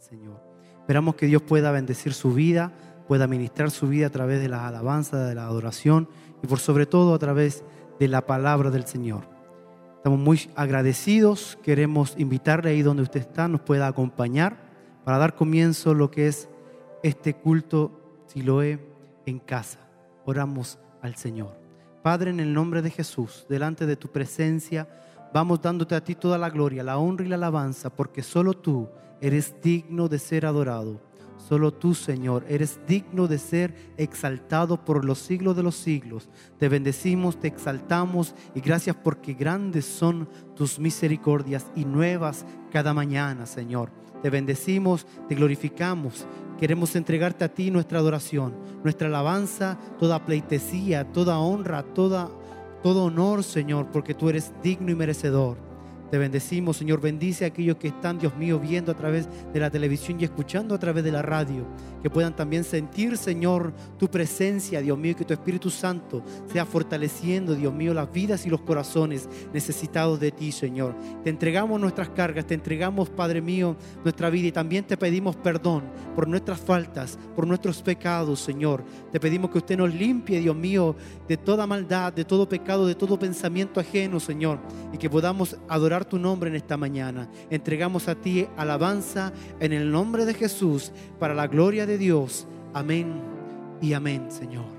Señor. Esperamos que Dios pueda bendecir su vida, pueda ministrar su vida a través de la alabanza, de la adoración y por sobre todo a través de la palabra del Señor. Estamos muy agradecidos, queremos invitarle ahí donde usted está, nos pueda acompañar para dar comienzo a lo que es este culto Siloé en casa. Oramos al Señor. Padre, en el nombre de Jesús, delante de tu presencia, vamos dándote a ti toda la gloria, la honra y la alabanza, porque solo tú eres digno de ser adorado. Solo tú, Señor, eres digno de ser exaltado por los siglos de los siglos. Te bendecimos, te exaltamos y gracias porque grandes son tus misericordias y nuevas cada mañana, Señor. Te bendecimos, te glorificamos. Queremos entregarte a ti nuestra adoración, nuestra alabanza, toda pleitesía, toda honra, toda, todo honor, Señor, porque tú eres digno y merecedor. Te bendecimos, Señor. Bendice a aquellos que están, Dios mío, viendo a través de la televisión y escuchando a través de la radio. Que puedan también sentir, Señor, tu presencia, Dios mío, y que tu Espíritu Santo sea fortaleciendo, Dios mío, las vidas y los corazones necesitados de ti, Señor. Te entregamos nuestras cargas, te entregamos, Padre mío, nuestra vida y también te pedimos perdón por nuestras faltas, por nuestros pecados, Señor. Te pedimos que usted nos limpie, Dios mío, de toda maldad, de todo pecado, de todo pensamiento ajeno, Señor, y que podamos tu nombre en esta mañana. Entregamos a ti alabanza en el nombre de Jesús para la gloria de Dios. Amén y amén, Señor.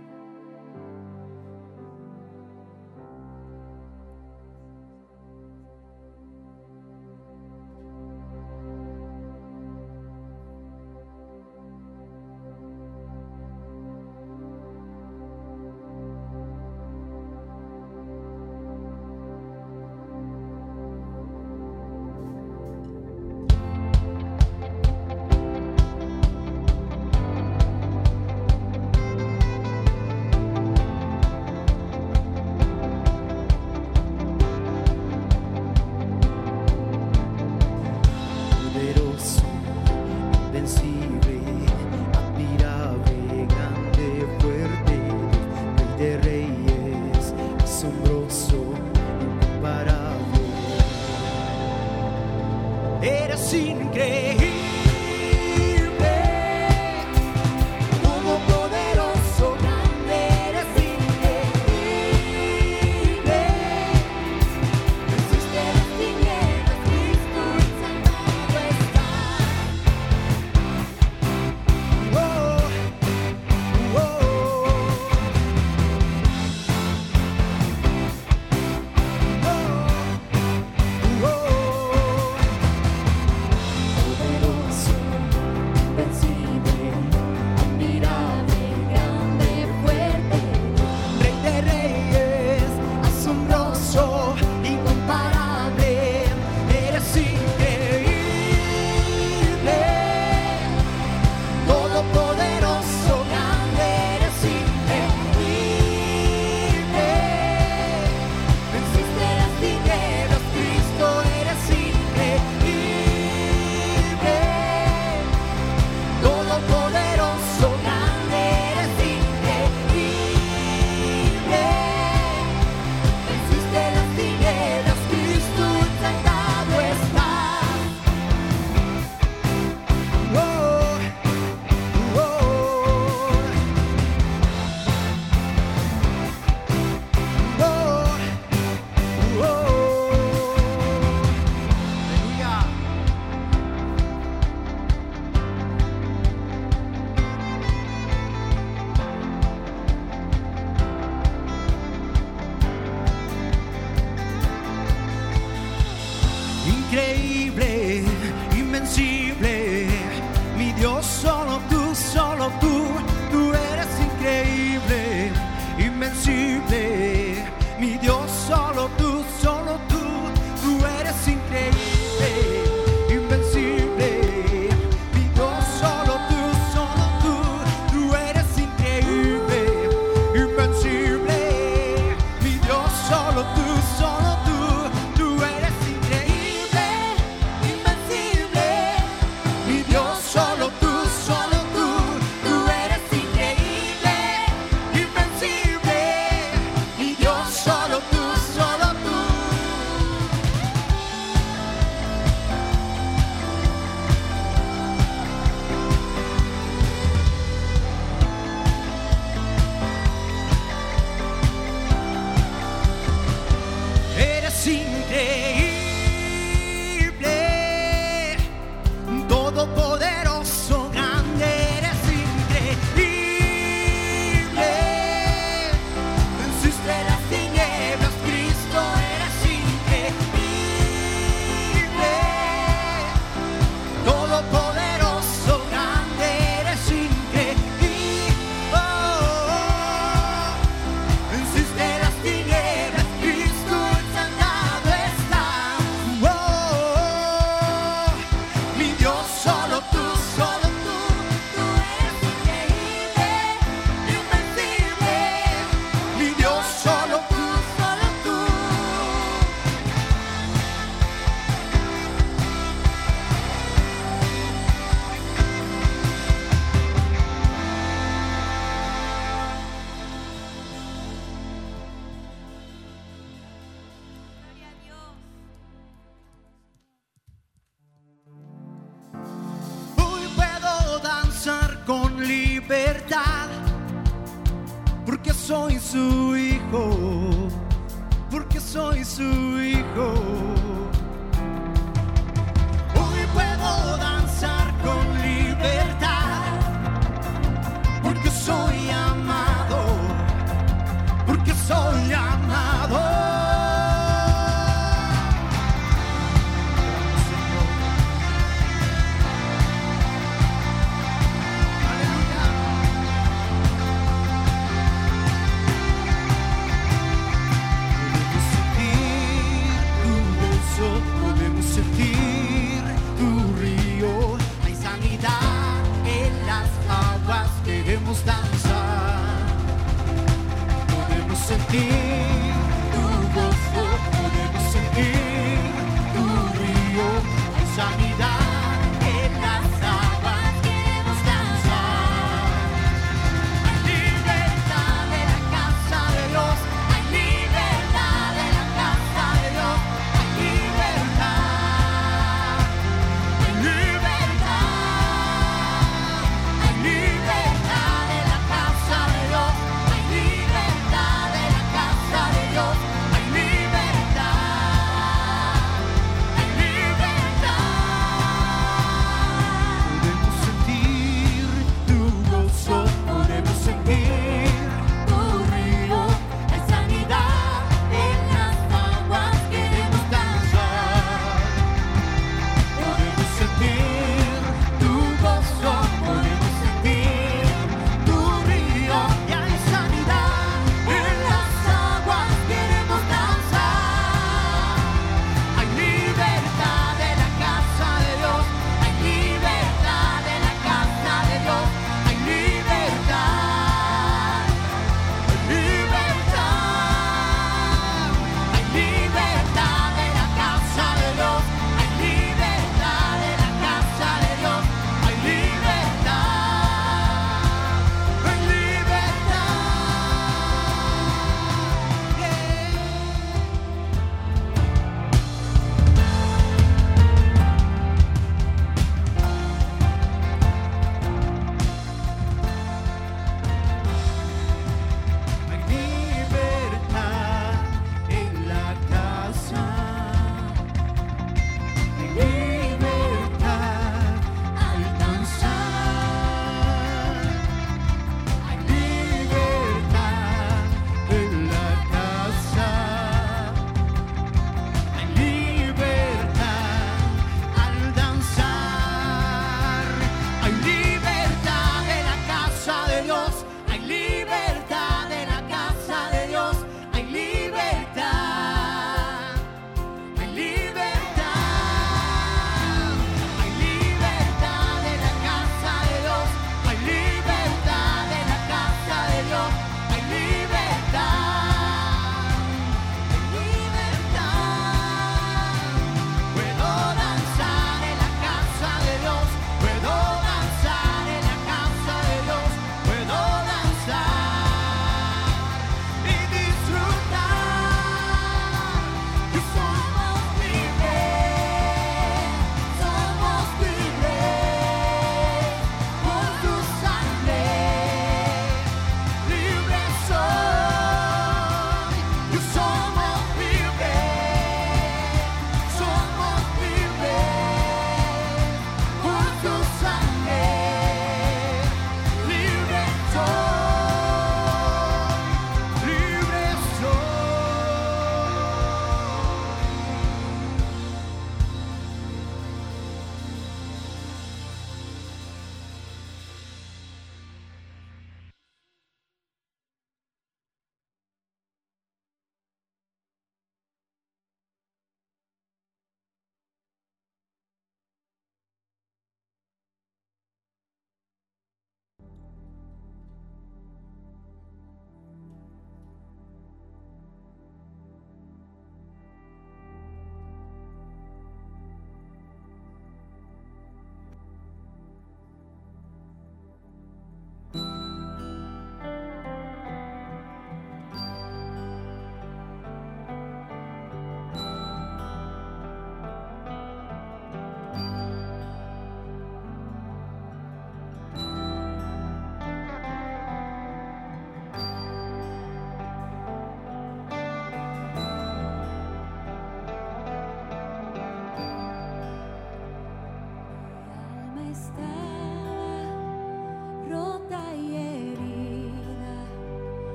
gostar.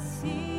see.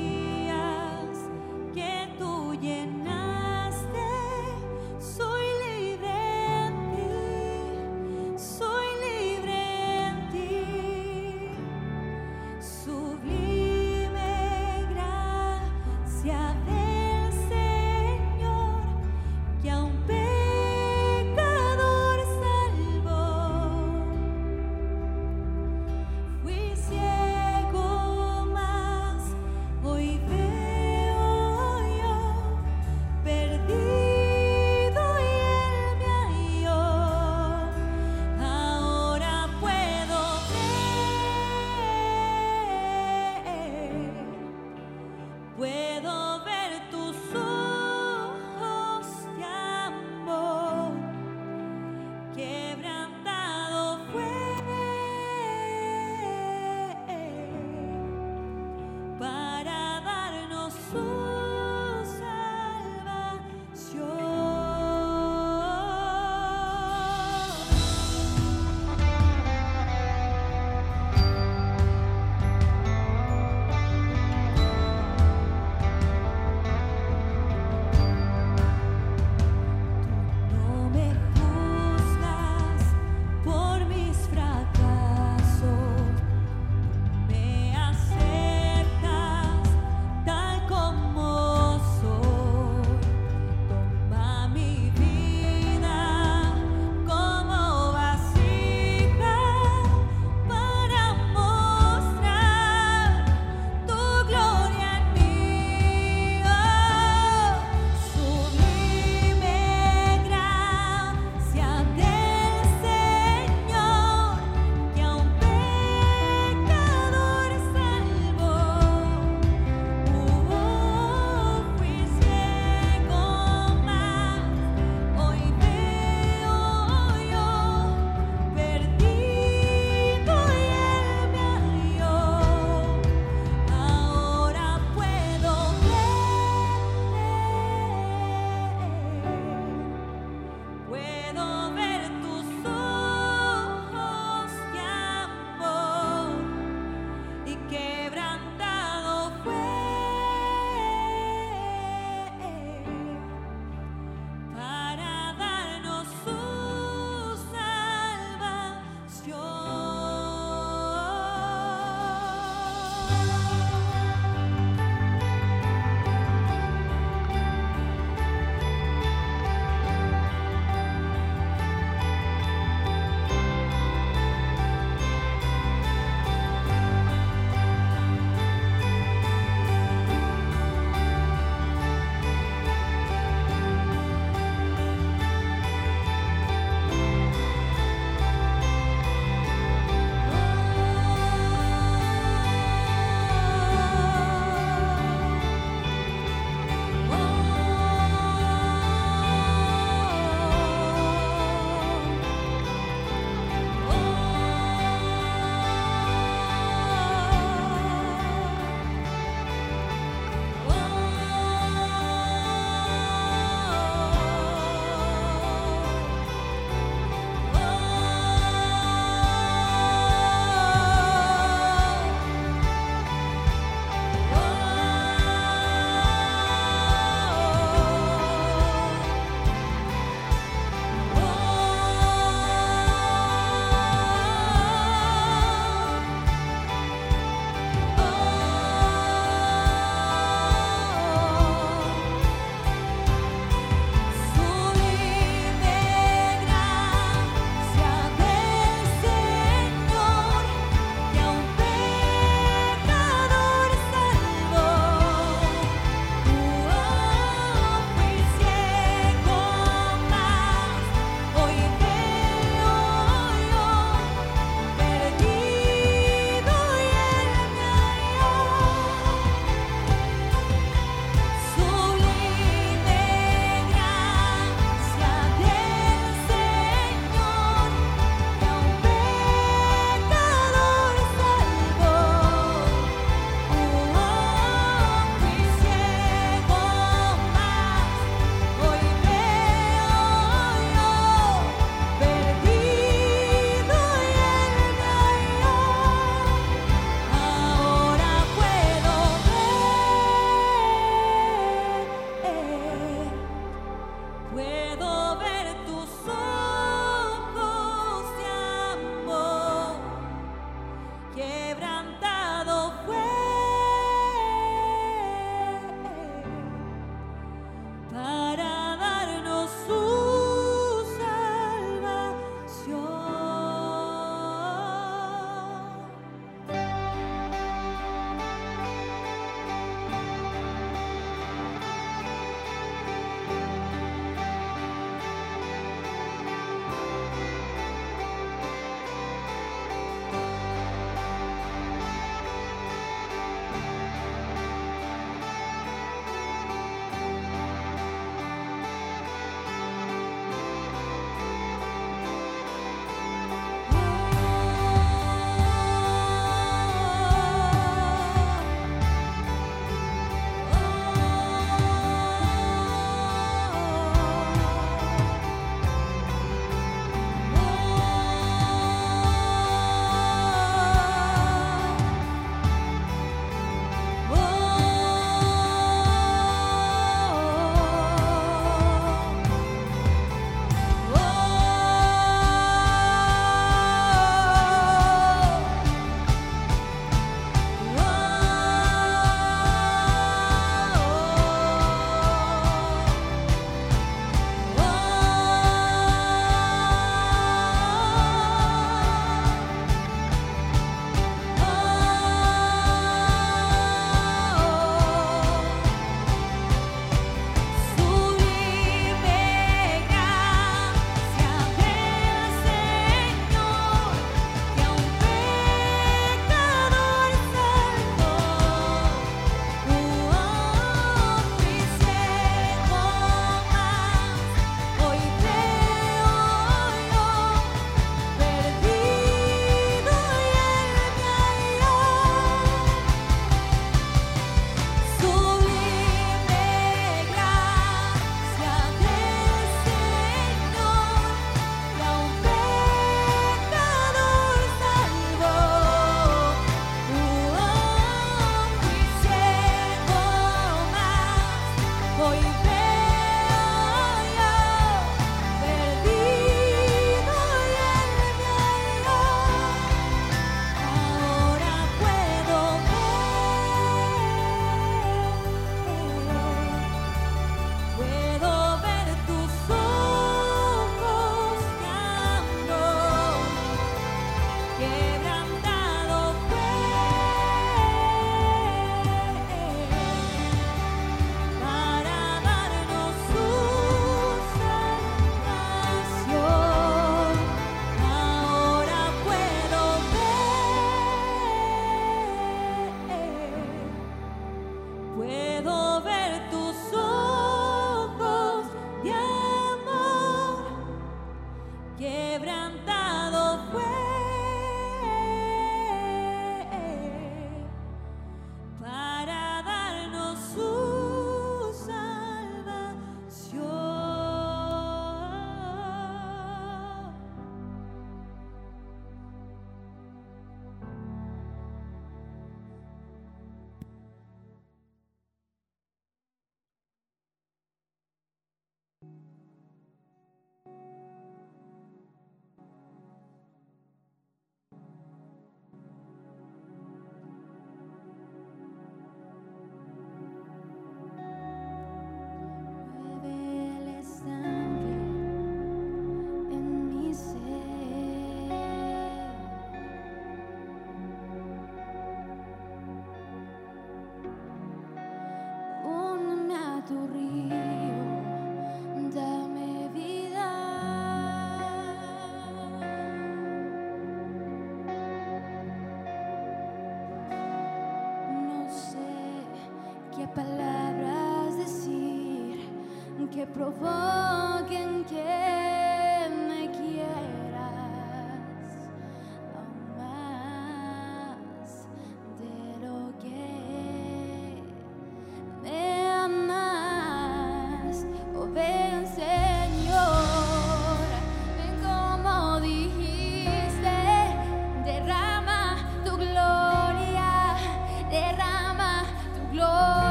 Que provoquen que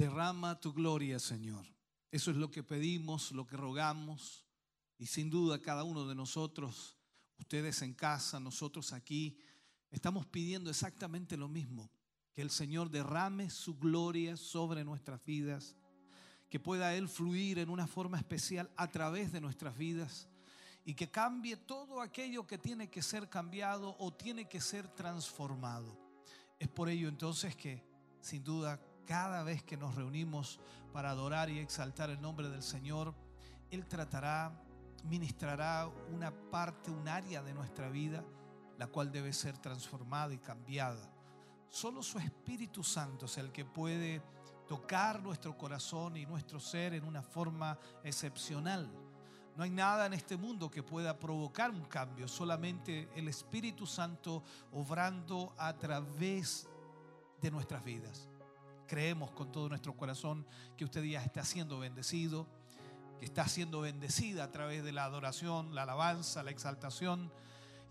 Derrama tu gloria, Señor. Eso es lo que pedimos, lo que rogamos. Y sin duda cada uno de nosotros, ustedes en casa, nosotros aquí, estamos pidiendo exactamente lo mismo. Que el Señor derrame su gloria sobre nuestras vidas. Que pueda Él fluir en una forma especial a través de nuestras vidas. Y que cambie todo aquello que tiene que ser cambiado o tiene que ser transformado. Es por ello entonces que, sin duda, cada vez que nos reunimos para adorar y exaltar el nombre del Señor, Él tratará, ministrará una parte, un área de nuestra vida, la cual debe ser transformada y cambiada. Solo su Espíritu Santo es el que puede tocar nuestro corazón y nuestro ser en una forma excepcional. No hay nada en este mundo que pueda provocar un cambio, solamente el Espíritu Santo obrando a través de nuestras vidas. Creemos con todo nuestro corazón que usted ya está siendo bendecido, que está siendo bendecida a través de la adoración, la alabanza, la exaltación.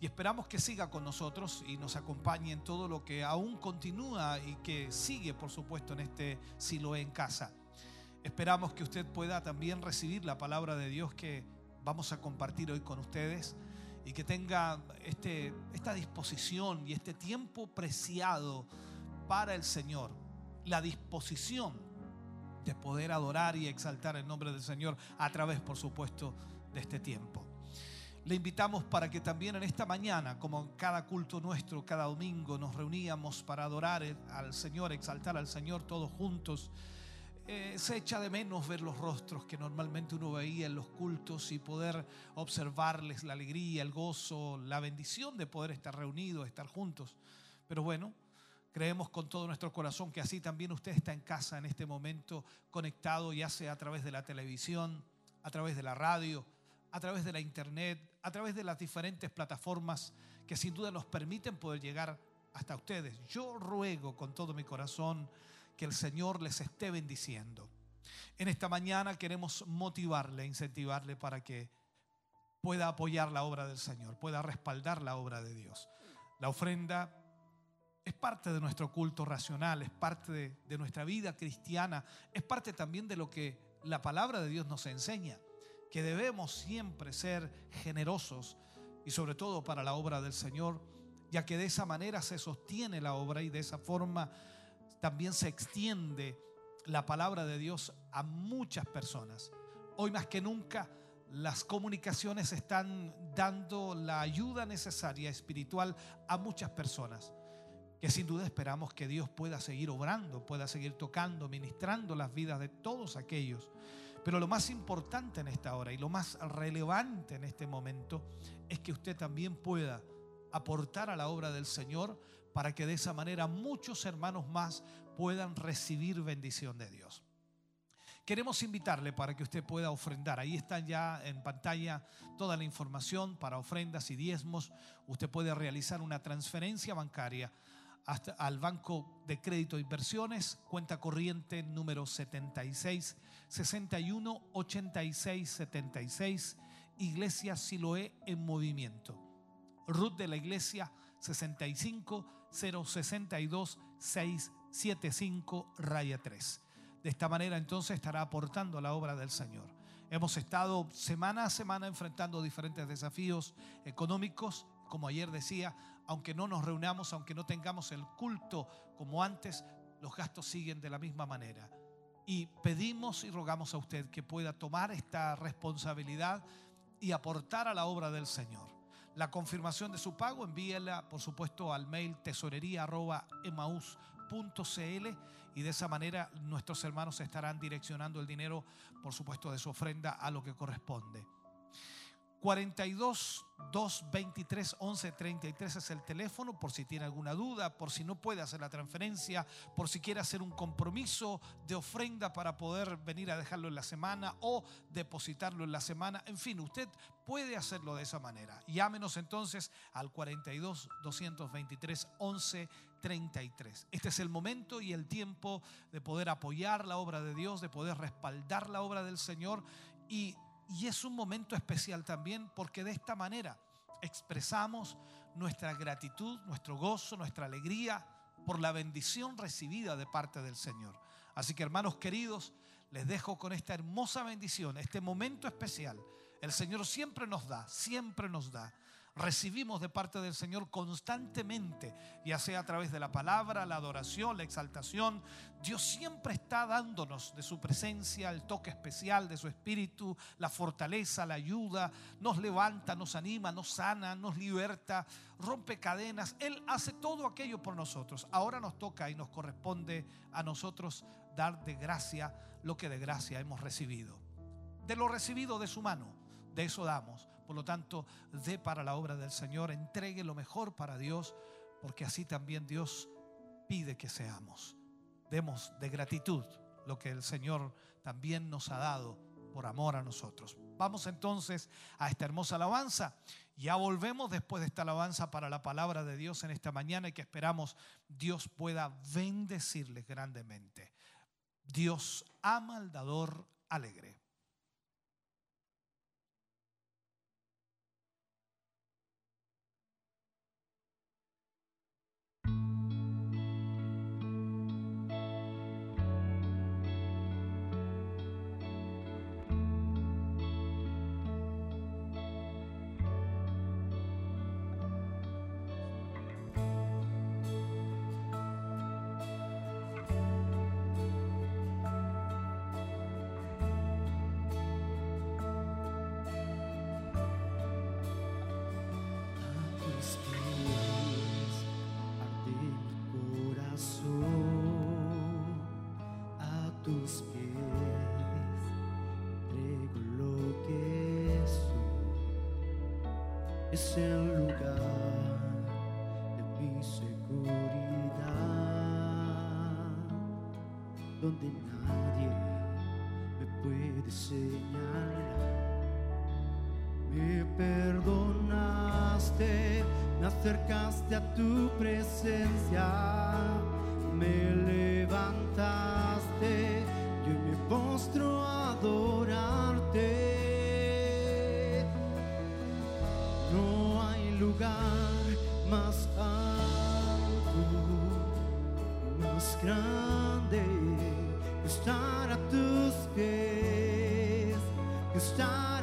Y esperamos que siga con nosotros y nos acompañe en todo lo que aún continúa y que sigue, por supuesto, en este Siloé en casa. Esperamos que usted pueda también recibir la palabra de Dios que vamos a compartir hoy con ustedes y que tenga este, esta disposición y este tiempo preciado para el Señor, la disposición de poder adorar y exaltar el nombre del Señor a través, por supuesto, de este tiempo. Le invitamos para que también en esta mañana, como en cada culto nuestro, cada domingo, nos reuníamos para adorar al Señor, exaltar al Señor todos juntos. Eh, se echa de menos ver los rostros que normalmente uno veía en los cultos y poder observarles la alegría, el gozo, la bendición de poder estar reunidos, estar juntos. Pero bueno, creemos con todo nuestro corazón que así también usted está en casa en este momento, conectado ya sea a través de la televisión, a través de la radio, a través de la internet, a través de las diferentes plataformas que sin duda nos permiten poder llegar hasta ustedes. Yo ruego con todo mi corazón que el Señor les esté bendiciendo. En esta mañana queremos motivarle, incentivarle para que pueda apoyar la obra del Señor, pueda respaldar la obra de Dios. La ofrenda es parte de nuestro culto racional, es parte de, nuestra vida cristiana, es parte también de lo que la palabra de Dios nos enseña, que debemos siempre ser generosos y sobre todo para la obra del Señor, ya que de esa manera se sostiene la obra y de esa forma también se extiende la palabra de Dios a muchas personas. Hoy más que nunca las comunicaciones están dando la ayuda necesaria espiritual a muchas personas que sin duda esperamos que Dios pueda seguir obrando, pueda seguir tocando, ministrando las vidas de todos aquellos. Pero lo más importante en esta hora y lo más relevante en este momento es que usted también pueda aportar a la obra del Señor para que de esa manera muchos hermanos más puedan recibir bendición de Dios. Queremos invitarle para que usted pueda ofrendar. Ahí está ya en pantalla toda la información para ofrendas y diezmos. Usted puede realizar una transferencia bancaria hasta al Banco de Crédito e Inversiones, cuenta corriente número 76 61 86 76, Iglesia Siloé en movimiento. Ruth de la Iglesia 65 062 675 raya 3. De esta manera entonces estará aportando a la obra del Señor. Hemos estado semana a semana enfrentando diferentes desafíos económicos, como ayer decía, aunque no nos reunamos, aunque no tengamos el culto como antes, los gastos siguen de la misma manera. Y pedimos y rogamos a usted que pueda tomar esta responsabilidad y aportar a la obra del Señor. La confirmación de su pago, envíela, por supuesto, al mail tesorería.emaus.cl y de esa manera nuestros hermanos estarán direccionando el dinero, por supuesto, de su ofrenda a lo que corresponde. 42 223 11 33 es el teléfono por si tiene alguna duda, por si no puede hacer la transferencia, por si quiere hacer un compromiso de ofrenda para poder venir a dejarlo en la semana o depositarlo en la semana. En fin, usted puede hacerlo de esa manera. Llámenos entonces al 42 223 11 33. Este es el momento y el tiempo de poder apoyar la obra de Dios, de poder respaldar la obra del Señor y y es un momento especial también porque de esta manera expresamos nuestra gratitud, nuestro gozo, nuestra alegría por la bendición recibida de parte del Señor. Así que hermanos queridos, les dejo con esta hermosa bendición, este momento especial. El Señor siempre nos da, siempre nos da. Recibimos de parte del Señor constantemente, ya sea a través de la palabra, la adoración, la exaltación. Dios siempre está dándonos de su presencia, el toque especial de su espíritu, la fortaleza, la ayuda. Nos levanta, nos anima, nos sana, nos liberta, rompe cadenas. Él hace todo aquello por nosotros. Ahora nos toca y nos corresponde a nosotros dar de gracia lo que de gracia hemos recibido. De lo recibido de su mano, de eso damos. Por lo tanto, dé para la obra del Señor, entregue lo mejor para Dios, porque así también Dios pide que seamos. Demos de gratitud lo que el Señor también nos ha dado por amor a nosotros. Vamos entonces a esta hermosa alabanza. Ya volvemos después de esta alabanza para la palabra de Dios en esta mañana y que esperamos Dios pueda bendecirles grandemente. Dios ama al dador alegre. Donde nadie me puede señalar. Me perdonaste, me acercaste a tu presencia, me levantaste, yo me postro a adorarte. No hay lugar más alto, más grande estar a tus pies, estar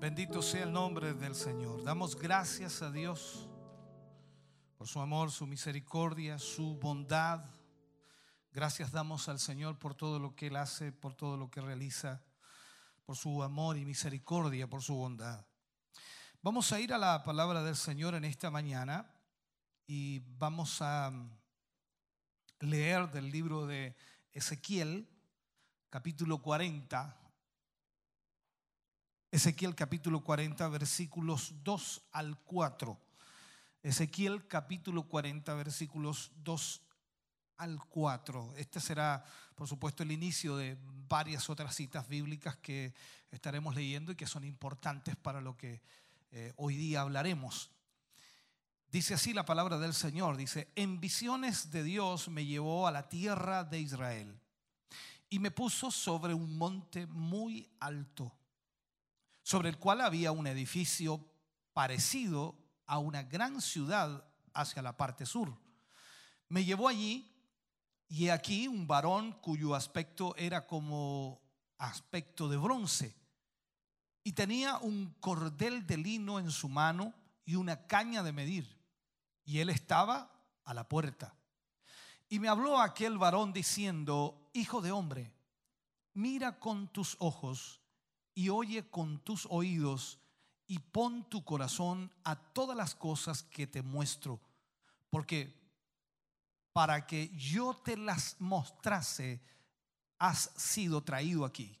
Bendito sea el nombre del Señor. Damos gracias a Dios por su amor, su misericordia, su bondad. Gracias damos al Señor por todo lo que Él hace, por todo lo que realiza, por su amor y misericordia, por su bondad. Vamos a ir a la palabra del Señor en esta mañana y vamos a leer del libro de Ezequiel, capítulo 40. Ezequiel capítulo 40, versículos 2 al 4. Ezequiel capítulo 40, versículos 2 al 4. Este será, por supuesto, el inicio de varias otras citas bíblicas que estaremos leyendo y que son importantes para lo que eh, hoy día hablaremos. Dice así la palabra del Señor, dice, en visiones de Dios me llevó a la tierra de Israel y me puso sobre un monte muy alto, sobre el cual había un edificio parecido a una gran ciudad hacia la parte sur. Me llevó allí y he aquí un varón cuyo aspecto era como aspecto de bronce y tenía un cordel de lino en su mano y una caña de medir. Y él estaba a la puerta. Y me habló aquel varón diciendo, Hijo de hombre, mira con tus ojos y oye con tus oídos y pon tu corazón a todas las cosas que te muestro, porque para que yo te las mostrase, has sido traído aquí.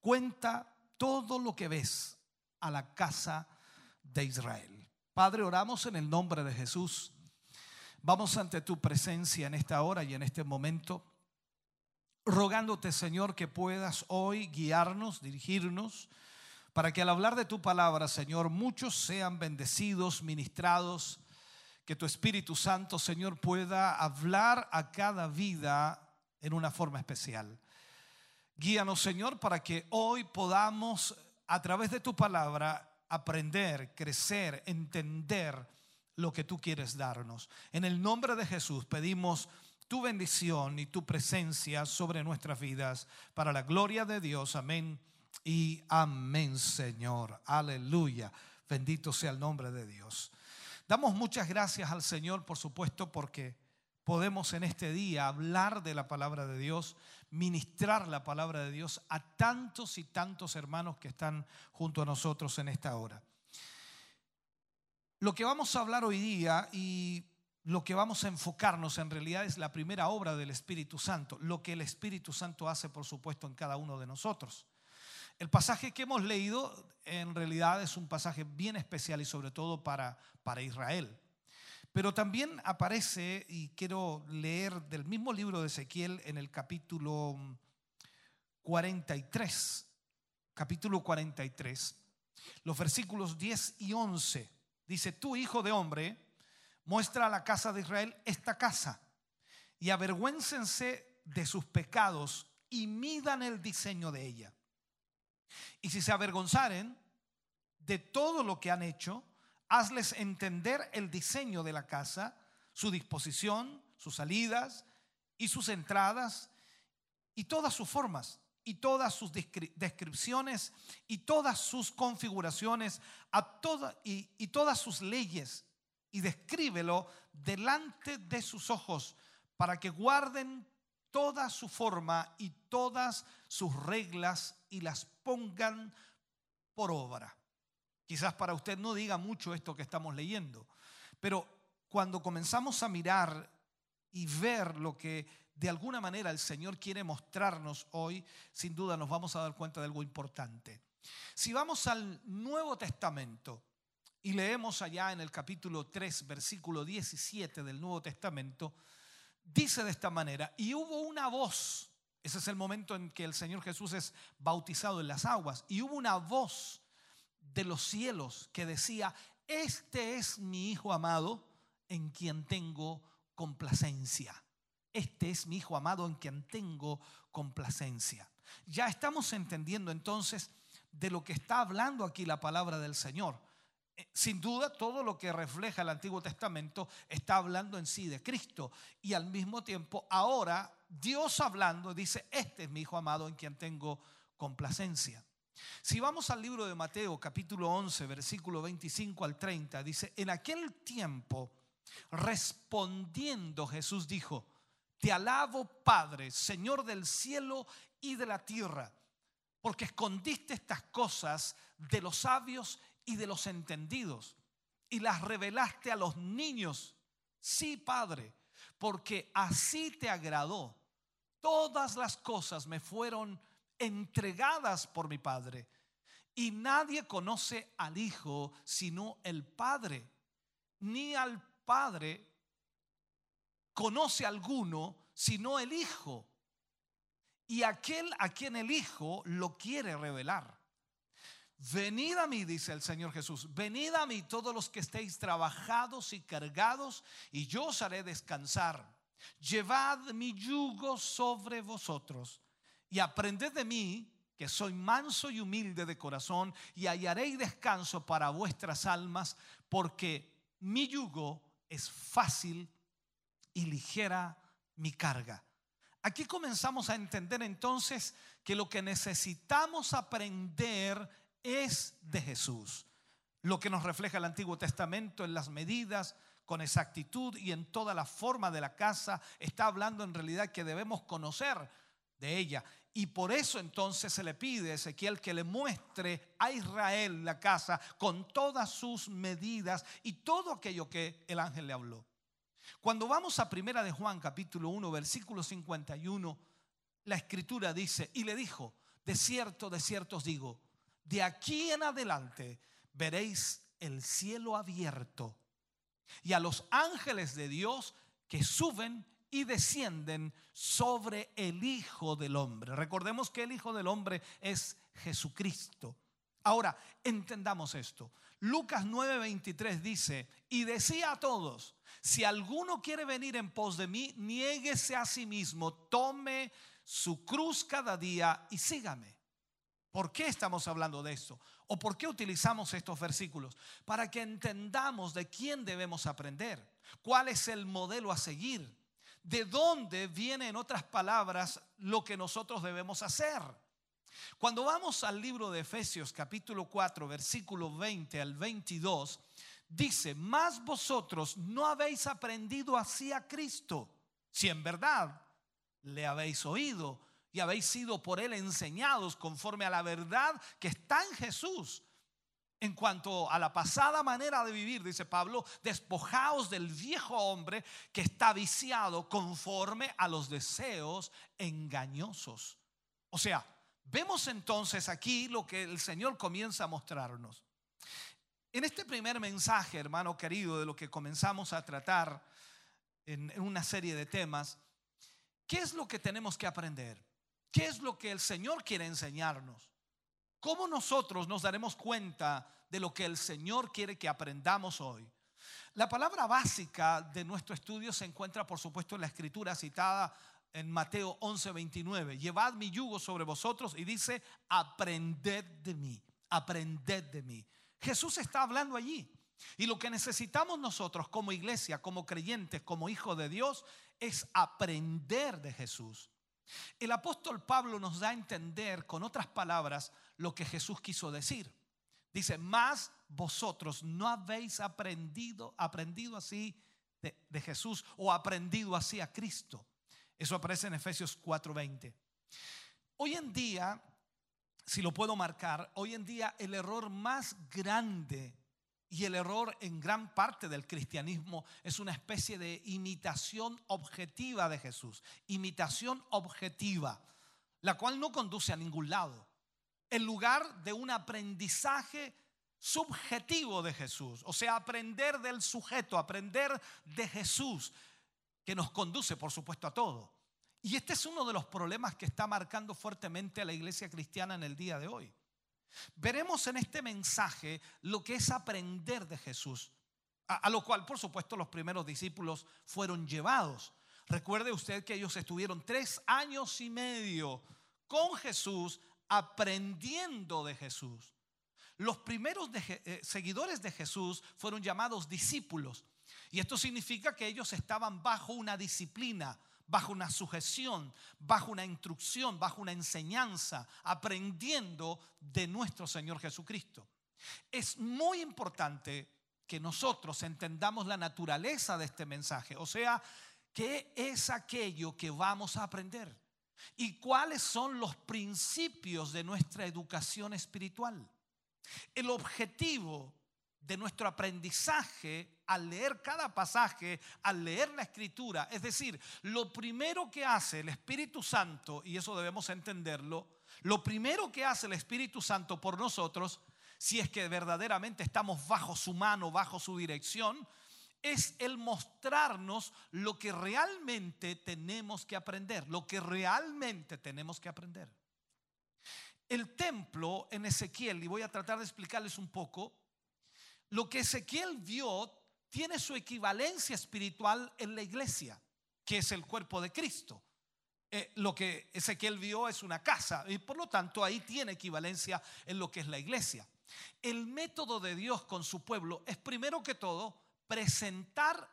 Cuenta todo lo que ves a la casa de Israel. Padre, oramos en el nombre de Jesús. Vamos ante tu presencia en esta hora y en este momento, rogándote, Señor, que puedas hoy guiarnos, dirigirnos, para que al hablar de tu palabra, Señor, muchos sean bendecidos, ministrados, que tu Espíritu Santo, Señor, pueda hablar a cada vida en una forma especial. Guíanos, Señor, para que hoy podamos, a través de tu palabra, aprender, crecer, entender lo que tú quieres darnos. En el nombre de Jesús pedimos tu bendición y tu presencia sobre nuestras vidas para la gloria de Dios. Amén y amén, Señor. Aleluya. Bendito sea el nombre de Dios. Damos muchas gracias al Señor, por supuesto, porque podemos en este día hablar de la palabra de Dios, ministrar la palabra de Dios a tantos y tantos hermanos que están junto a nosotros en esta hora. Lo que vamos a hablar hoy día y lo que vamos a enfocarnos en realidad es la primera obra del Espíritu Santo, lo que el Espíritu Santo hace, por supuesto, en cada uno de nosotros. El pasaje que hemos leído en realidad es un pasaje bien especial y sobre todo para, para Israel. Pero también aparece, y quiero leer del mismo libro de Ezequiel en el capítulo 43, capítulo 43, los versículos 10 y 11. Dice, tú hijo de hombre, muestra a la casa de Israel esta casa y avergüéncense de sus pecados y midan el diseño de ella. Y si se avergonzaren de todo lo que han hecho, hazles entender el diseño de la casa, su disposición, sus salidas y sus entradas y todas sus formas y todas sus descri- descripciones y todas sus configuraciones a toda, y todas sus leyes y descríbelo delante de sus ojos para que guarden toda su forma y todas sus reglas y las pongan por obra. Quizás para usted no diga mucho esto que estamos leyendo, pero cuando comenzamos a mirar y ver lo que de alguna manera el Señor quiere mostrarnos hoy, sin duda nos vamos a dar cuenta de algo importante. Si vamos al Nuevo Testamento y leemos allá en el capítulo 3, versículo 17 del Nuevo Testamento, dice de esta manera, y hubo una voz, ese es el momento en que el Señor Jesús es bautizado en las aguas, y hubo una voz de los cielos que decía, este es mi Hijo amado en quien tengo complacencia. Este es mi Hijo amado en quien tengo complacencia. Ya estamos entendiendo entonces de lo que está hablando aquí la palabra del Señor. Eh, Sin duda, todo lo que refleja el Antiguo Testamento está hablando en sí de Cristo. Y al mismo tiempo, ahora Dios hablando dice, este es mi Hijo amado en quien tengo complacencia. Si vamos al libro de Mateo capítulo 11, versículo 25 al 30, dice, en aquel tiempo, respondiendo Jesús dijo, te alabo Padre, Señor del cielo y de la tierra, porque escondiste estas cosas de los sabios y de los entendidos y las revelaste a los niños. Sí, Padre, porque así te agradó. Todas las cosas me fueron entregadas por mi Padre. Y nadie conoce al Hijo sino el Padre, ni al Padre conoce alguno sino el Hijo. Y aquel a quien el Hijo lo quiere revelar. Venid a mí, dice el Señor Jesús, venid a mí todos los que estéis trabajados y cargados, y yo os haré descansar. Llevad mi yugo sobre vosotros y aprended de mí, que soy manso y humilde de corazón, y hallaréis descanso para vuestras almas, porque mi yugo es fácil y ligera mi carga. Aquí comenzamos a entender entonces que lo que necesitamos aprender es de Jesús. Lo que nos refleja el Antiguo Testamento en las medidas, con exactitud y en toda la forma de la casa, está hablando en realidad que debemos conocer de ella. Y por eso entonces se le pide a Ezequiel que le muestre a Israel la casa con todas sus medidas y todo aquello que el ángel le habló. Cuando vamos a Primera de Juan capítulo 1 versículo 51, la escritura dice, y le dijo, de cierto, de cierto os digo, de aquí en adelante veréis el cielo abierto y a los ángeles de Dios que suben y descienden sobre el Hijo del Hombre. Recordemos que el Hijo del Hombre es Jesucristo. Ahora, entendamos esto. Lucas 9:23 dice, y decía a todos, si alguno quiere venir en pos de mí, niéguese a sí mismo, tome su cruz cada día y sígame. ¿Por qué estamos hablando de esto? ¿O por qué utilizamos estos versículos? Para que entendamos de quién debemos aprender, cuál es el modelo a seguir, de dónde viene, en otras palabras, lo que nosotros debemos hacer. Cuando vamos al libro de Efesios capítulo 4, versículo 20 al 22, dice, más vosotros no habéis aprendido así a Cristo, si en verdad le habéis oído y habéis sido por él enseñados conforme a la verdad que está en Jesús. En cuanto a la pasada manera de vivir, dice Pablo, despojaos del viejo hombre que está viciado conforme a los deseos engañosos. O sea, vemos entonces aquí lo que el Señor comienza a mostrarnos. En este primer mensaje, hermano querido, de lo que comenzamos a tratar en una serie de temas, ¿qué es lo que tenemos que aprender? ¿Qué es lo que el Señor quiere enseñarnos? ¿Cómo nosotros nos daremos cuenta de lo que el Señor quiere que aprendamos hoy? La palabra básica de nuestro estudio se encuentra, por supuesto, en la escritura citada en Mateo 11, 29. Llevad mi yugo sobre vosotros y dice, aprended de mí, aprended de mí. Jesús está hablando allí. Y lo que necesitamos nosotros como iglesia, como creyentes, como hijos de Dios, es aprender de Jesús. El apóstol Pablo nos da a entender con otras palabras lo que Jesús quiso decir. Dice, más vosotros no habéis aprendido, aprendido así de, de Jesús o aprendido así a Cristo. Eso aparece en Efesios 4:20. Hoy en día, si lo puedo marcar, hoy en día el error más grande y el error en gran parte del cristianismo es una especie de imitación objetiva de Jesús. Imitación objetiva, la cual no conduce a ningún lado. En lugar de un aprendizaje subjetivo de Jesús, o sea, aprender del sujeto, aprender de Jesús, que nos conduce, por supuesto, a todo. Y este es uno de los problemas que está marcando fuertemente a la iglesia cristiana en el día de hoy. Veremos en este mensaje lo que es aprender de Jesús, a, lo cual por supuesto los primeros discípulos fueron llevados. Recuerde usted que ellos estuvieron tres años y medio con Jesús aprendiendo de Jesús. Los primeros eh, seguidores de Jesús fueron llamados discípulos. Y esto significa que ellos estaban bajo una disciplina, bajo una sujeción, bajo una instrucción, bajo una enseñanza, aprendiendo de nuestro Señor Jesucristo. Es muy importante que nosotros entendamos la naturaleza de este mensaje, o sea, qué es aquello que vamos a aprender y cuáles son los principios de nuestra educación espiritual. El objetivo de nuestro aprendizaje al leer cada pasaje, al leer la escritura. Es decir, lo primero que hace el Espíritu Santo, y eso debemos entenderlo, lo primero que hace el Espíritu Santo por nosotros, si es que verdaderamente estamos bajo su mano, bajo su dirección, es el mostrarnos lo que realmente tenemos que aprender, lo que realmente tenemos que aprender. El templo en Ezequiel, y voy a tratar de explicarles un poco, lo que Ezequiel vio tiene su equivalencia espiritual en la iglesia, que es el cuerpo de Cristo. eh, lo que Ezequiel vio es una casa y por lo tanto ahí tiene equivalencia en lo que es la iglesia. El método de Dios con su pueblo es primero que todo presentar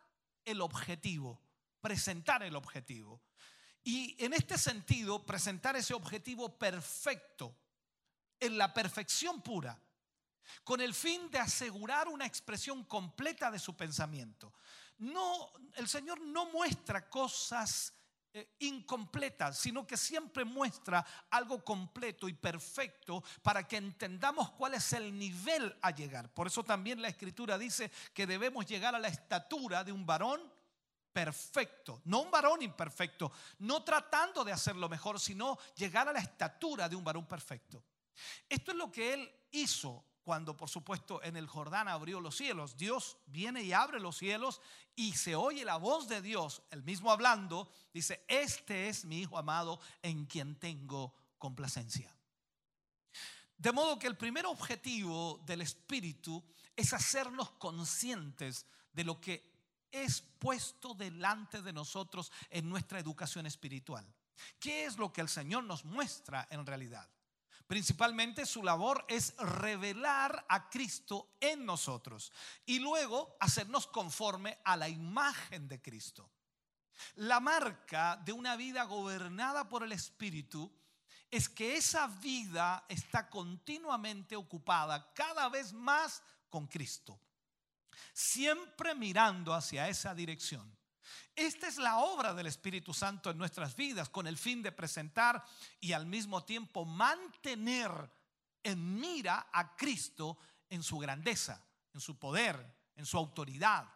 el objetivo, presentar el objetivo. Y en este sentido, presentar ese objetivo perfecto, en la perfección pura, con el fin de asegurar una expresión completa de su pensamiento. No, el Señor no muestra cosas eh, incompletas, sino que siempre muestra algo completo y perfecto para que entendamos cuál es el nivel a llegar. Por eso también la Escritura dice que debemos llegar a la estatura de un varón perfecto, no un varón imperfecto, no tratando de hacerlo mejor, sino llegar a la estatura de un varón perfecto. Esto es lo que él hizo cuando, por supuesto, en el Jordán abrió los cielos. Dios viene y abre los cielos y se oye la voz de Dios, el mismo hablando, dice, este es mi Hijo amado en quien tengo complacencia. De modo que el primer objetivo del Espíritu es hacernos conscientes de lo que es puesto delante de nosotros en nuestra educación espiritual. ¿Qué es lo que el Señor nos muestra en realidad? Principalmente su labor es revelar a Cristo en nosotros y luego hacernos conforme a la imagen de Cristo. La marca de una vida gobernada por el Espíritu es que esa vida está continuamente ocupada cada vez más con Cristo, siempre mirando hacia esa dirección. Esta es la obra del Espíritu Santo en nuestras vidas con el fin de presentar y al mismo tiempo mantener en mira a Cristo en su grandeza, en su poder, en su autoridad.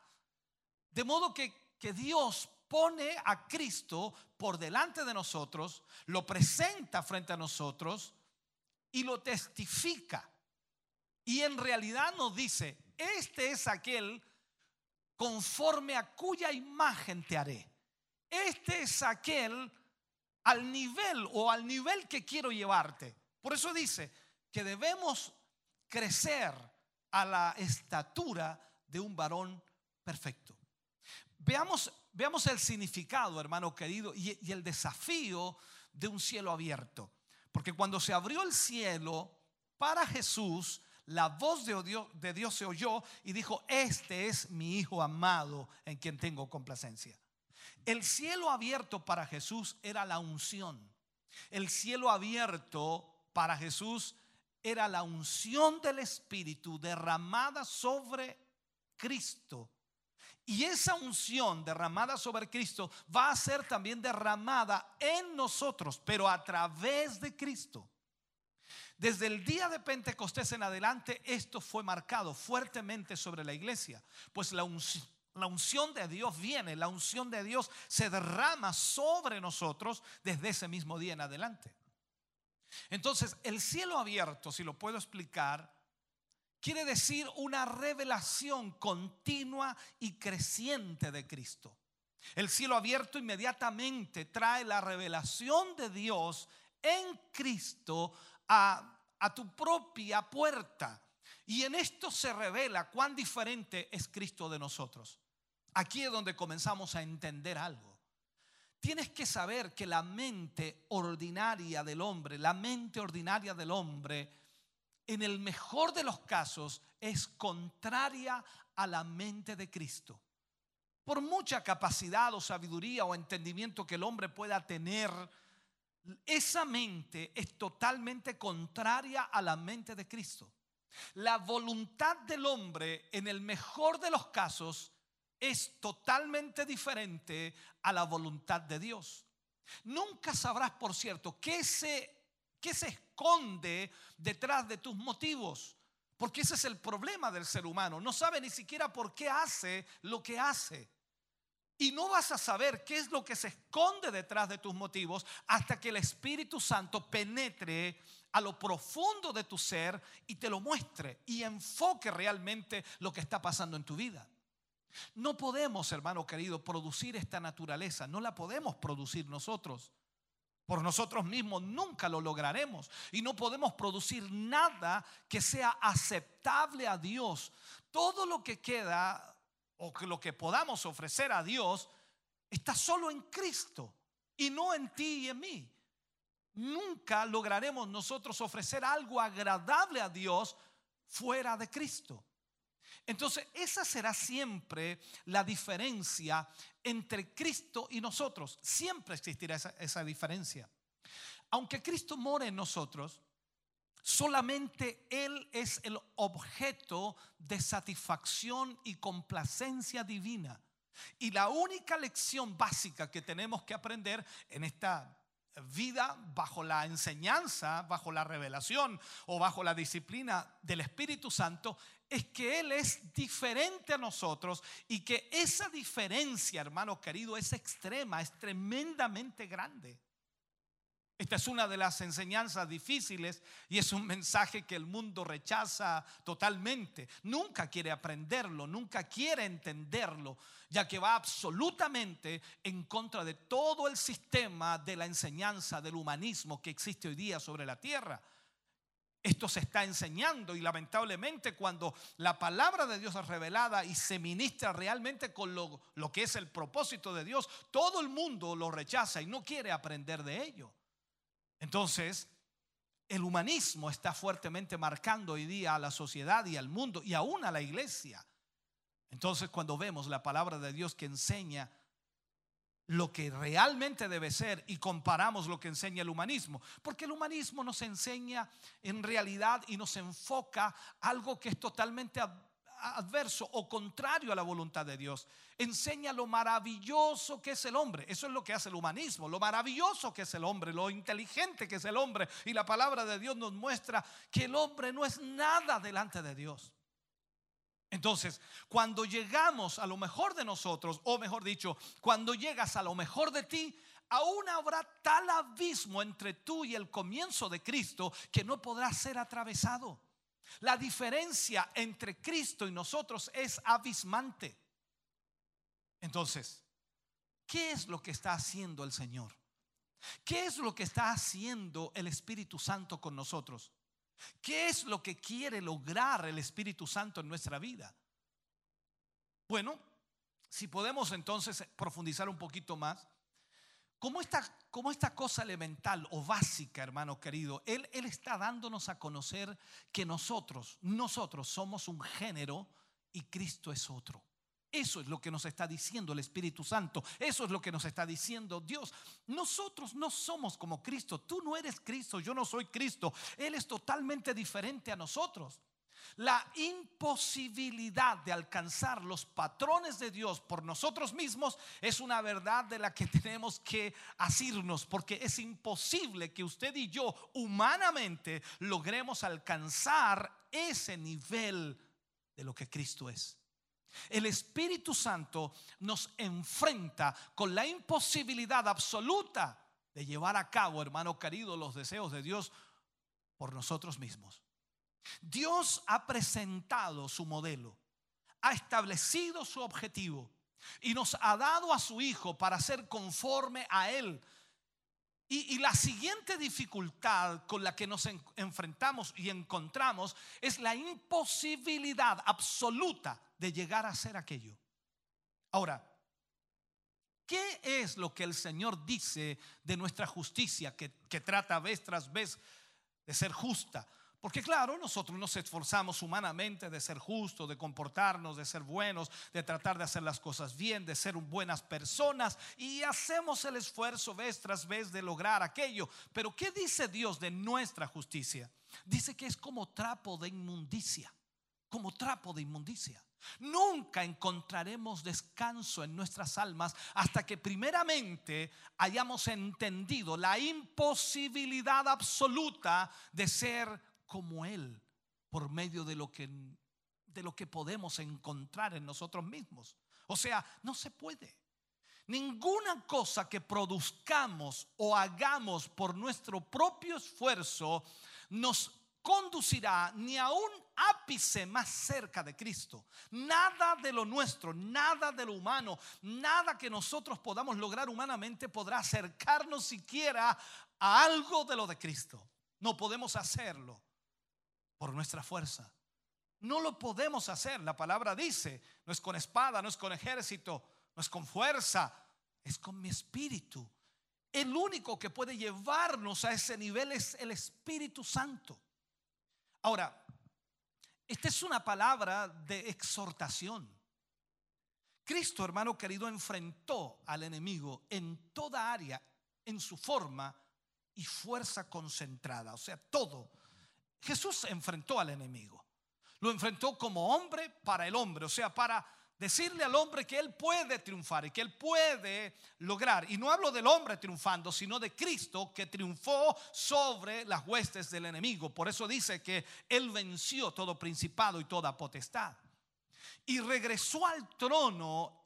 De modo que, que Dios pone a Cristo por delante de nosotros, lo presenta frente a nosotros y lo testifica. Y en realidad nos dice, este es aquel conforme a cuya imagen te haré. Este es aquel al nivel o al nivel que quiero llevarte. Por eso dice que debemos crecer a la estatura de un varón perfecto. Veamos, veamos el significado, hermano querido, y, y el desafío de un cielo abierto. Porque cuando se abrió el cielo para Jesús, la voz de Dios, se oyó y dijo, este es mi Hijo amado en quien tengo complacencia. El cielo abierto para Jesús era la unción. El cielo abierto para Jesús era la unción del Espíritu derramada sobre Cristo. Y esa unción derramada sobre Cristo va a ser también derramada en nosotros, pero a través de Cristo. Desde el día de Pentecostés en adelante, esto fue marcado fuertemente sobre la iglesia, pues la unción, de Dios viene, la unción de Dios se derrama sobre nosotros desde ese mismo día en adelante. Entonces, el cielo abierto, si lo puedo explicar, quiere decir una revelación continua y creciente de Cristo. El cielo abierto inmediatamente trae la revelación de Dios en Cristo a, tu propia puerta. Y en esto se revela cuán diferente es Cristo de nosotros. Aquí es donde comenzamos a entender algo. Tienes que saber que la mente ordinaria del hombre, la mente ordinaria del hombre, en el mejor de los casos, es contraria a la mente de Cristo. Por mucha capacidad o sabiduría o entendimiento que el hombre pueda tener, esa mente es totalmente contraria a la mente de Cristo. La voluntad del hombre, en el mejor de los casos, es totalmente diferente a la voluntad de Dios. Nunca sabrás, por cierto, qué se, qué se esconde detrás de tus motivos. Porque ese es el problema del ser humano. No sabe ni siquiera por qué hace lo que hace. Y no vas a saber qué es lo que se esconde detrás de tus motivos hasta que el Espíritu Santo penetre a lo profundo de tu ser y te lo muestre y enfoque realmente lo que está pasando en tu vida. No podemos, hermano querido, producir esta naturaleza, no la podemos producir nosotros. Por nosotros mismos nunca lo lograremos y no podemos producir nada que sea aceptable a Dios. Todo lo que queda o que lo que podamos ofrecer a Dios está solo en Cristo. y no en ti y en mí. Nunca lograremos nosotros ofrecer algo agradable a Dios fuera de Cristo. Entonces, esa será siempre la diferencia entre Cristo y nosotros. Siempre existirá esa, esa diferencia. Aunque Cristo more en nosotros, solamente Él es el objeto de satisfacción y complacencia divina. Y la única lección básica que tenemos que aprender en esta vida bajo la enseñanza, bajo la revelación o bajo la disciplina del Espíritu Santo es que Él es diferente a nosotros y que esa diferencia, hermano querido, es extrema, es tremendamente grande. Esta es una de las enseñanzas difíciles y es un mensaje que el mundo rechaza totalmente. Nunca quiere aprenderlo, nunca quiere entenderlo, ya que va absolutamente en contra de todo el sistema de la enseñanza del humanismo que existe hoy día sobre la tierra. Esto se está enseñando y lamentablemente cuando la palabra de Dios es revelada y se ministra realmente con lo, que es el propósito de Dios, todo el mundo lo rechaza y no quiere aprender de ello. Entonces, el humanismo está fuertemente marcando hoy día a la sociedad y al mundo y aún a la iglesia. Entonces, cuando vemos la palabra de Dios que enseña lo que realmente debe ser y comparamos lo que enseña el humanismo, porque el humanismo nos enseña en realidad y nos enfoca algo que es totalmente adverso o contrario a la voluntad de Dios. Enseña lo maravilloso que es el hombre. Eso es lo que hace el humanismo, lo maravilloso que es el hombre, lo inteligente que es el hombre. Y la palabra de Dios nos muestra que el hombre no es nada delante de Dios. Entonces, cuando llegamos a lo mejor de nosotros, o mejor dicho, cuando llegas a lo mejor de ti, aún habrá tal abismo entre tú y el comienzo de Cristo que no podrá ser atravesado. La diferencia entre Cristo y nosotros es abismante. Entonces, ¿qué es lo que está haciendo el Señor? ¿Qué es lo que está haciendo el Espíritu Santo con nosotros? ¿Qué es lo que quiere lograr el Espíritu Santo en nuestra vida? Bueno, si podemos entonces profundizar un poquito más, como esta, esta cosa elemental o básica, hermano querido, él, él está dándonos a conocer que nosotros, nosotros somos un género y Cristo es otro. Eso es lo que nos está diciendo el Espíritu Santo. Eso es lo que nos está diciendo Dios. Nosotros no somos como Cristo. Tú no eres Cristo, yo no soy Cristo. Él es totalmente diferente a nosotros. La imposibilidad de alcanzar los patrones de Dios por nosotros mismos es una verdad de la que tenemos que asirnos, porque es imposible que usted y yo humanamente logremos alcanzar ese nivel de lo que Cristo es. El Espíritu Santo nos enfrenta con la imposibilidad absoluta de llevar a cabo, hermano querido, los deseos de Dios por nosotros mismos. Dios ha presentado su modelo, ha establecido su objetivo y nos ha dado a su Hijo para ser conforme a Él. Y, la siguiente dificultad con la que nos en- enfrentamos y encontramos es la imposibilidad absoluta de llegar a ser aquello. Ahora, ¿qué es lo que el Señor dice de nuestra justicia que trata vez tras vez de ser justa? Porque claro, nosotros nos esforzamos humanamente de ser justos, de comportarnos, de ser buenos, de tratar de hacer las cosas bien, de ser buenas personas y hacemos el esfuerzo vez tras vez de lograr aquello. Pero ¿qué dice Dios de nuestra justicia? Dice que es como trapo de inmundicia, como trapo de inmundicia. Nunca encontraremos descanso en nuestras almas hasta que primeramente hayamos entendido la imposibilidad absoluta de ser como Él por medio de lo que, de lo que podemos encontrar en nosotros mismos. O sea, no se puede. Ninguna cosa que produzcamos o hagamos por nuestro propio esfuerzo nos conducirá ni a un ápice más cerca de Cristo. Nada de lo nuestro, nada de lo humano, nada que nosotros podamos lograr humanamente podrá acercarnos siquiera a algo de lo de Cristo. No podemos hacerlo por nuestra fuerza. No lo podemos hacer. La palabra dice, no es con espada, no es con ejército, no es con fuerza, es con mi espíritu. el único que puede llevarnos a ese nivel es el Espíritu Santo. Ahora, esta es una palabra de exhortación. Cristo, hermano querido, enfrentó al enemigo en toda área, en su forma y fuerza concentrada. O sea, todo. Jesús enfrentó al enemigo. Lo enfrentó como hombre para el hombre, o sea, para decirle al hombre que él puede triunfar y que él puede lograr. Y no hablo del hombre triunfando, sino de Cristo que triunfó sobre las huestes del enemigo. Por eso dice que él venció todo principado y toda potestad. Y regresó al trono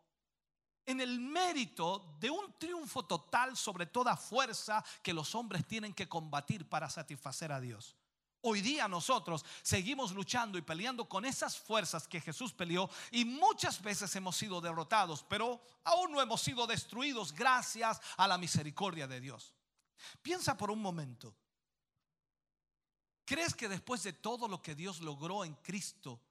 en el mérito de un triunfo total sobre toda fuerza que los hombres tienen que combatir para satisfacer a Dios. Hoy día nosotros seguimos luchando y peleando con esas fuerzas que Jesús peleó y muchas veces hemos sido derrotados, pero aún no hemos sido destruidos gracias a la misericordia de Dios. Piensa por un momento. ¿Crees que después de todo lo que Dios logró en Cristo,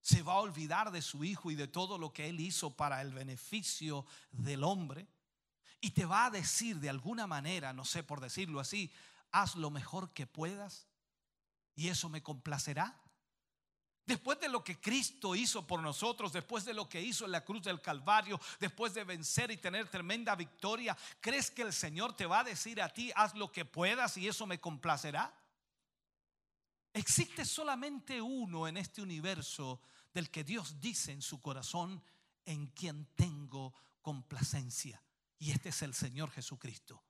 se va a olvidar de su Hijo y de todo lo que Él hizo para el beneficio del hombre? Y te va a decir de alguna manera, no sé por decirlo así, haz lo mejor que puedas y eso me complacerá. Después de lo que Cristo hizo por nosotros, después de lo que hizo en la cruz del Calvario, después de vencer y tener tremenda victoria, ¿crees que el Señor te va a decir a ti, haz lo que puedas y eso me complacerá? Existe solamente uno en este universo del que Dios dice en su corazón, en quien tengo complacencia. Y este es el Señor Jesucristo.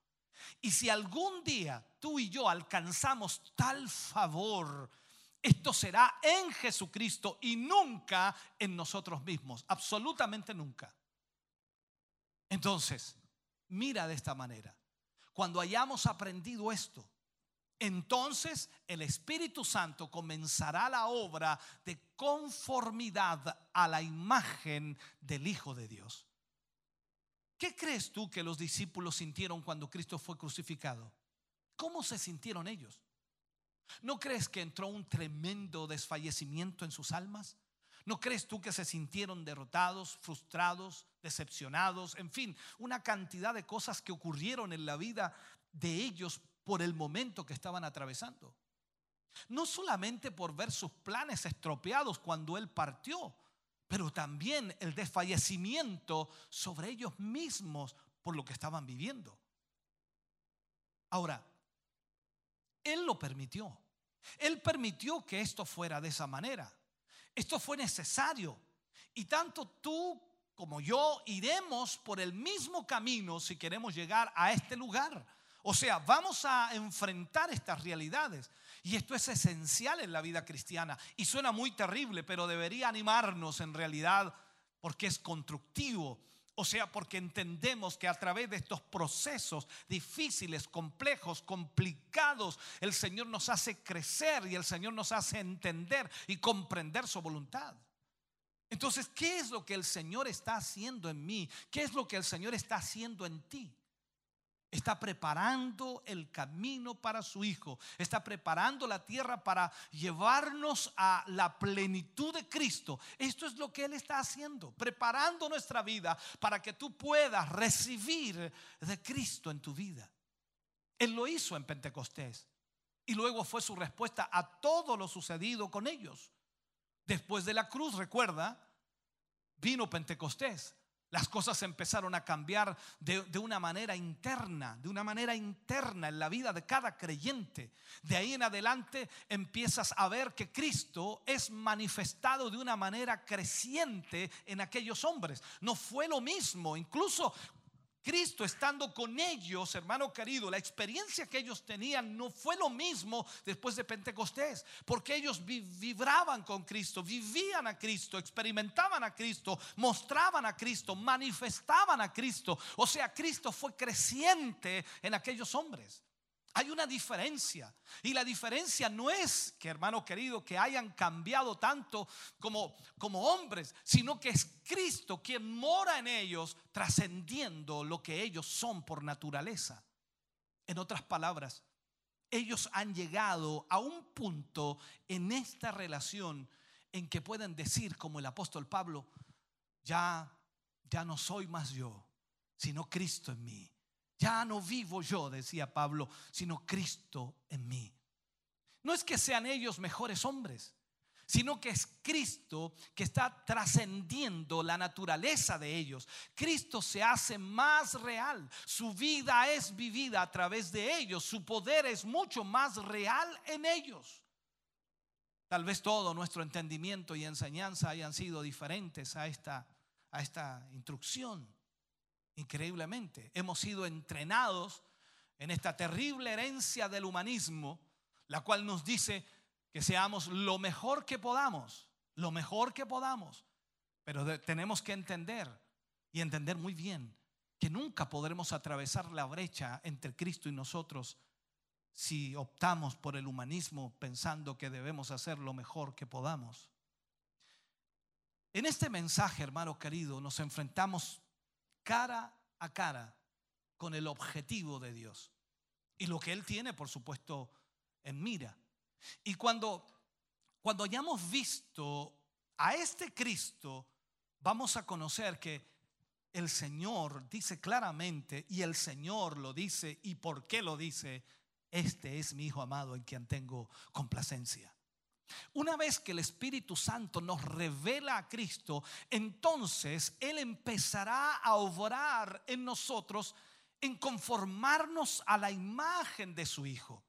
Y si algún día tú y yo alcanzamos tal favor, esto será en Jesucristo y nunca en nosotros mismos, absolutamente nunca. Entonces, mira de esta manera. Cuando hayamos aprendido esto, entonces el Espíritu Santo comenzará la obra de conformidad a la imagen del Hijo de Dios. ¿Qué crees tú que los discípulos sintieron cuando Cristo fue crucificado? ¿Cómo se sintieron ellos? ¿No crees que entró un tremendo desfallecimiento en sus almas? ¿No crees tú que se sintieron derrotados, frustrados, decepcionados? En fin, una cantidad de cosas que ocurrieron en la vida de ellos por el momento que estaban atravesando. No solamente por ver sus planes estropeados cuando Él partió, pero también el desfallecimiento sobre ellos mismos por lo que estaban viviendo. Ahora, Él lo permitió. Él permitió que esto fuera de esa manera. Esto fue necesario. Y tanto tú como yo iremos por el mismo camino si queremos llegar a este lugar. O sea, vamos a enfrentar estas realidades. Y esto es esencial en la vida cristiana. Y suena muy terrible, pero debería animarnos en realidad porque es constructivo. O sea, porque entendemos que a través de estos procesos difíciles, complejos, complicados, el Señor nos hace crecer y el Señor nos hace entender y comprender su voluntad. Entonces, ¿qué es lo que el Señor está haciendo en mí? ¿Qué es lo que el Señor está haciendo en ti? Está preparando el camino para su Hijo. Está preparando la tierra para llevarnos a la plenitud de Cristo. Esto es lo que Él está haciendo. Preparando nuestra vida para que tú puedas recibir de Cristo en tu vida. Él lo hizo en Pentecostés. Y luego fue su respuesta a todo lo sucedido con ellos. Después de la cruz, recuerda, vino Pentecostés las cosas empezaron a cambiar de, de, una manera interna, de una manera interna en la vida de cada creyente. De ahí en adelante empiezas a ver que Cristo es manifestado de una manera creciente en aquellos hombres. No fue lo mismo, incluso Cristo estando con ellos, hermano querido, la experiencia que ellos tenían no fue lo mismo después de Pentecostés, porque ellos vibraban con Cristo, vivían a Cristo, experimentaban a Cristo, mostraban a Cristo, manifestaban a Cristo. O sea, Cristo fue creciente en aquellos hombres. Hay una diferencia. Y la diferencia no es que, hermano querido, que hayan cambiado tanto como, como hombres, sino que es Cristo quien mora en ellos, trascendiendo lo que ellos son por naturaleza. En otras palabras, ellos han llegado a un punto en esta relación en que pueden decir, como el apóstol Pablo, ya, ya no soy más yo, sino Cristo en mí. Ya no vivo yo, decía Pablo, sino Cristo en mí. No es que sean ellos mejores hombres, sino que es Cristo que está trascendiendo la naturaleza de ellos. Cristo se hace más real, su vida es vivida a través de ellos, su poder es mucho más real en ellos. Tal vez todo nuestro entendimiento y enseñanza hayan sido diferentes a esta, a esta instrucción. Increíblemente, hemos sido entrenados en esta terrible herencia del humanismo, la cual nos dice que seamos lo mejor que podamos, lo mejor que podamos. Pero tenemos que entender y entender muy bien que nunca podremos atravesar la brecha entre Cristo y nosotros si optamos por el humanismo pensando que debemos hacer lo mejor que podamos. En este mensaje, hermano querido, nos enfrentamos cara a cara con el objetivo de Dios y lo que Él tiene, por supuesto, en mira. Y cuando, cuando hayamos visto a este Cristo, vamos a conocer que el Señor dice claramente, y el Señor lo dice, y por qué lo dice, este es mi Hijo amado en quien tengo complacencia. Una vez que el Espíritu Santo nos revela a Cristo, entonces Él empezará a obrar en nosotros en conformarnos a la imagen de su Hijo.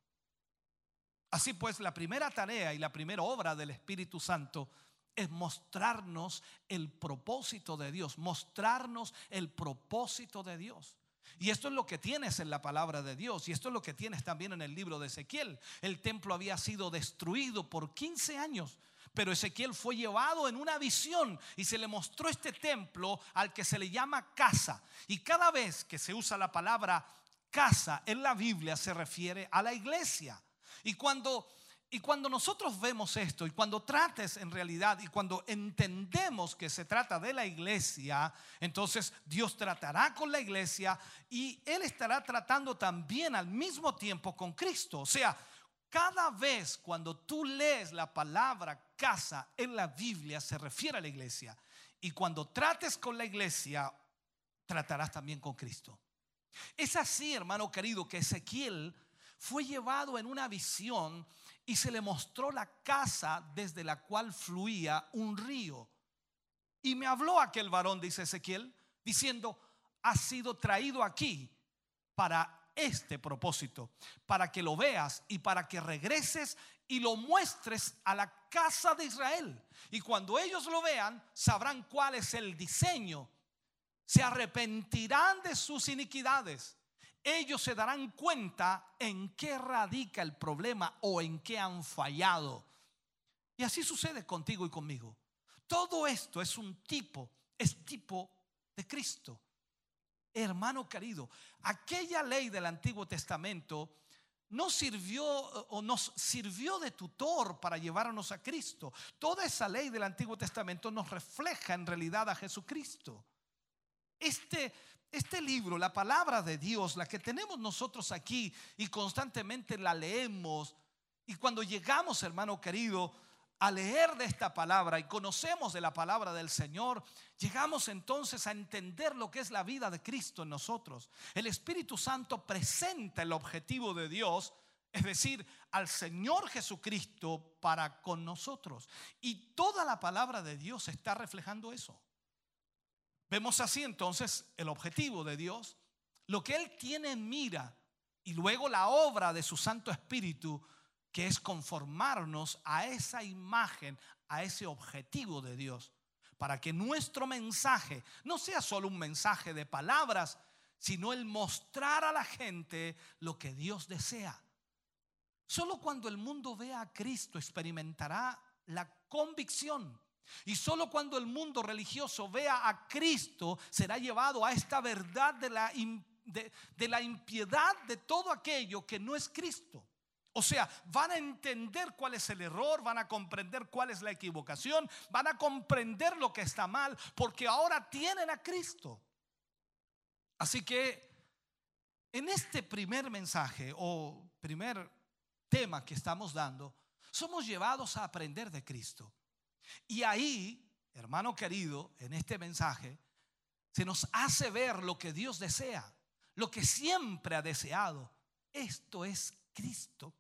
Así pues, la primera tarea y la primera obra del Espíritu Santo es mostrarnos el propósito de Dios, mostrarnos el propósito de Dios. Y esto es lo que tienes en la palabra de Dios. Y esto es lo que tienes también en el libro de Ezequiel. El templo había sido destruido por 15 años. Pero Ezequiel fue llevado en una visión y se le mostró este templo al que se le llama casa. Y cada vez que se usa la palabra casa en la Biblia se refiere a la iglesia. Y cuando y cuando nosotros vemos esto y cuando trates en realidad y cuando entendemos que se trata de la iglesia, entonces Dios tratará con la iglesia y Él estará tratando también al mismo tiempo con Cristo. O sea, cada vez cuando tú lees la palabra casa en la Biblia se refiere a la iglesia. Y cuando trates con la iglesia, tratarás también con Cristo. Es así, hermano querido, que Ezequiel fue llevado en una visión y se le mostró la casa desde la cual fluía un río. Y me habló aquel varón, dice Ezequiel, diciendo, ha sido traído aquí para este propósito, para que lo veas y para que regreses y lo muestres a la casa de Israel. Y cuando ellos lo vean, sabrán cuál es el diseño. Se arrepentirán de sus iniquidades ellos se darán cuenta en qué radica el problema o en qué han fallado. Y así sucede contigo y conmigo. Todo esto es un tipo, es tipo de Cristo. Hermano querido, aquella ley del Antiguo Testamento no sirvió o nos sirvió de tutor para llevarnos a Cristo. Toda esa ley del Antiguo Testamento nos refleja en realidad a Jesucristo. Este este libro, la palabra de Dios, la que tenemos nosotros aquí y constantemente la leemos, y cuando llegamos, hermano querido, a leer de esta palabra y conocemos de la palabra del Señor, llegamos entonces a entender lo que es la vida de Cristo en nosotros. El Espíritu Santo presenta el objetivo de Dios, es decir, al Señor Jesucristo para con nosotros. Y toda la palabra de Dios está reflejando eso. Vemos así entonces el objetivo de Dios, lo que Él tiene en mira y luego la obra de su Santo Espíritu, que es conformarnos a esa imagen, a ese objetivo de Dios, para que nuestro mensaje no sea solo un mensaje de palabras, sino el mostrar a la gente lo que Dios desea. Solo cuando el mundo vea a Cristo experimentará la convicción y solo cuando el mundo religioso vea a Cristo será llevado a esta verdad de la, de, de la impiedad de todo aquello que no es Cristo. O sea, van a entender cuál es el error, van a comprender cuál es la equivocación, van a comprender lo que está mal, porque ahora tienen a Cristo. Así que en este primer mensaje o primer tema que estamos dando, somos llevados a aprender de Cristo. Y ahí, hermano querido, en este mensaje, se nos hace ver lo que Dios desea, lo que siempre ha deseado. Esto es Cristo.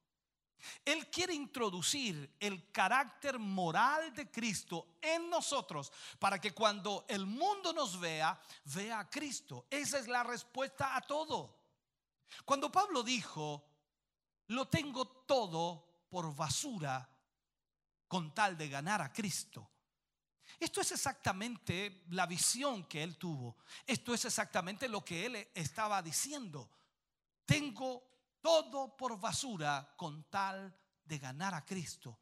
Él quiere introducir el carácter moral de Cristo en nosotros para que cuando el mundo nos vea, vea a Cristo. Esa es la respuesta a todo. Cuando Pablo dijo, lo tengo todo por basura con tal de ganar a Cristo. Esto es exactamente la visión que él tuvo. Esto es exactamente lo que él estaba diciendo. Tengo todo por basura con tal de ganar a Cristo.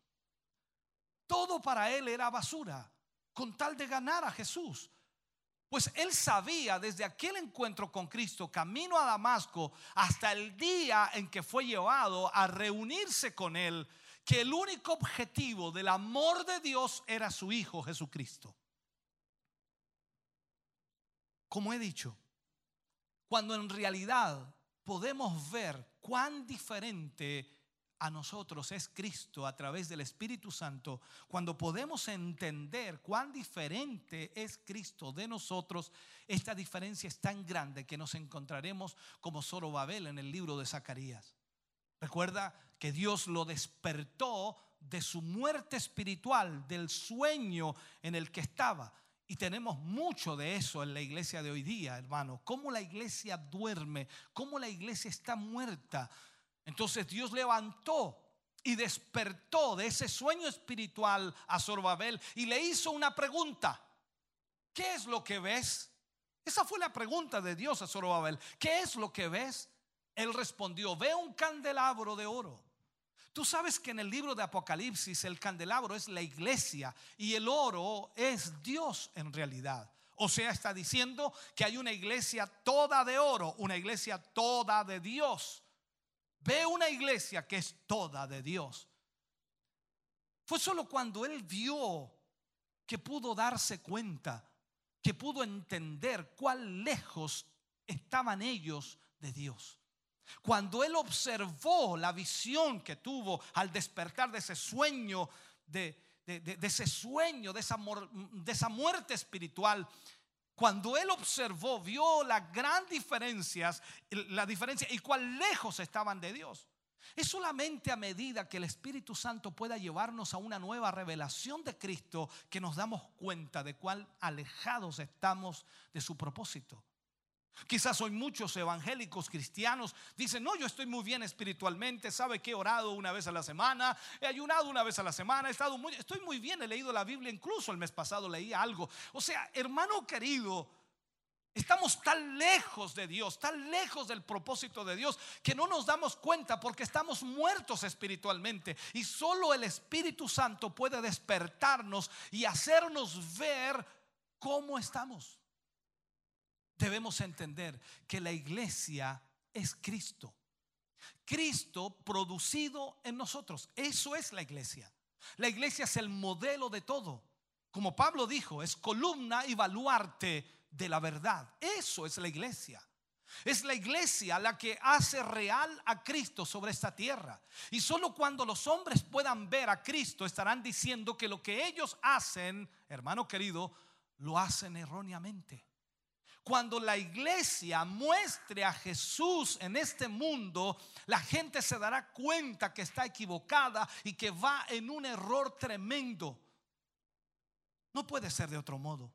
Todo para él era basura con tal de ganar a Jesús. Pues él sabía desde aquel encuentro con Cristo, camino a Damasco, hasta el día en que fue llevado a reunirse con él, que el único objetivo del amor de Dios era su Hijo Jesucristo. Como he dicho, cuando en realidad podemos ver cuán diferente a nosotros es Cristo a través del Espíritu Santo, cuando podemos entender cuán diferente es Cristo de nosotros, esta diferencia es tan grande que nos encontraremos como Zorobabel en el libro de Zacarías. Recuerda que Dios lo despertó de su muerte espiritual, del sueño en el que estaba. Y tenemos mucho de eso en la iglesia de hoy día, hermano. Cómo la iglesia duerme, cómo la iglesia está muerta. Entonces Dios levantó y despertó de ese sueño espiritual a Zorobabel y le hizo una pregunta. ¿Qué es lo que ves? Esa fue la pregunta de Dios a Zorobabel. ¿Qué es lo que ves? Él respondió, veo un candelabro de oro. Tú sabes que en el libro de Apocalipsis el candelabro es la iglesia y el oro es Dios en realidad. O sea, está diciendo que hay una iglesia toda de oro, una iglesia toda de Dios. Ve una iglesia que es toda de Dios. Fue solo cuando él vio que pudo darse cuenta, que pudo entender cuán lejos estaban ellos de Dios. Cuando él observó la visión que tuvo al despertar de ese sueño, de, de- ese sueño, de esa, de esa muerte espiritual, cuando él observó, vio las gran diferencias, la diferencia y cuán lejos estaban de Dios. Es solamente a medida que el Espíritu Santo pueda llevarnos a una nueva revelación de Cristo que nos damos cuenta de cuán alejados estamos de su propósito. Quizás hoy muchos evangélicos cristianos dicen, no, yo estoy muy bien espiritualmente, sabe que he orado una vez a la semana, he ayunado una vez a la semana, he estado muy, estoy muy bien, he leído la Biblia, incluso el mes pasado leí algo. O sea, hermano querido, estamos tan lejos de Dios, tan lejos del propósito de Dios, que no nos damos cuenta porque estamos muertos espiritualmente. Y solo el Espíritu Santo puede despertarnos y hacernos ver cómo estamos debemos entender que la iglesia es Cristo. Cristo producido en nosotros. Eso es la iglesia. La iglesia es el modelo de todo. Como Pablo dijo, es columna y baluarte de la verdad. Eso es la iglesia. Es la iglesia la que hace real a Cristo sobre esta tierra. Y solo cuando los hombres puedan ver a Cristo estarán diciendo que lo que ellos hacen, hermano querido, lo hacen erróneamente. Cuando la iglesia muestre a Jesús en este mundo, la gente se dará cuenta que está equivocada y que va en un error tremendo. No puede ser de otro modo.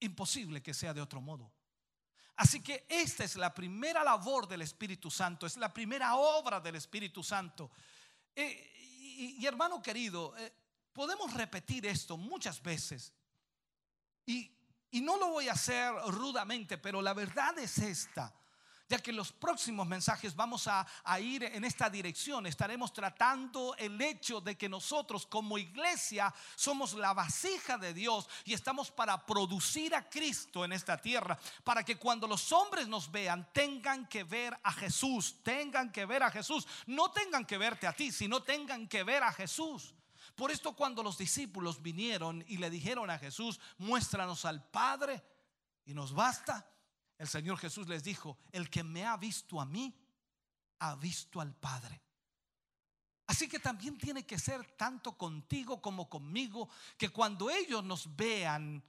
Imposible que sea de otro modo. Así que esta es la primera labor del Espíritu Santo, es la primera obra del Espíritu Santo. Eh, y, hermano querido, eh, podemos repetir esto muchas veces. Y, y no lo voy a hacer rudamente, pero la verdad es esta. Ya que en los próximos mensajes vamos a, a ir en esta dirección, estaremos tratando el hecho de que nosotros como iglesia somos la vasija de Dios y estamos para producir a Cristo en esta tierra, para que cuando los hombres nos vean tengan que ver a Jesús, tengan que ver a Jesús, no tengan que verte a ti, sino tengan que ver a Jesús. Por esto cuando los discípulos vinieron y le dijeron a Jesús, muéstranos al Padre y nos basta, el Señor Jesús les dijo, el que me ha visto a mí, ha visto al Padre. Así que también tiene que ser tanto contigo como conmigo, que cuando ellos nos vean,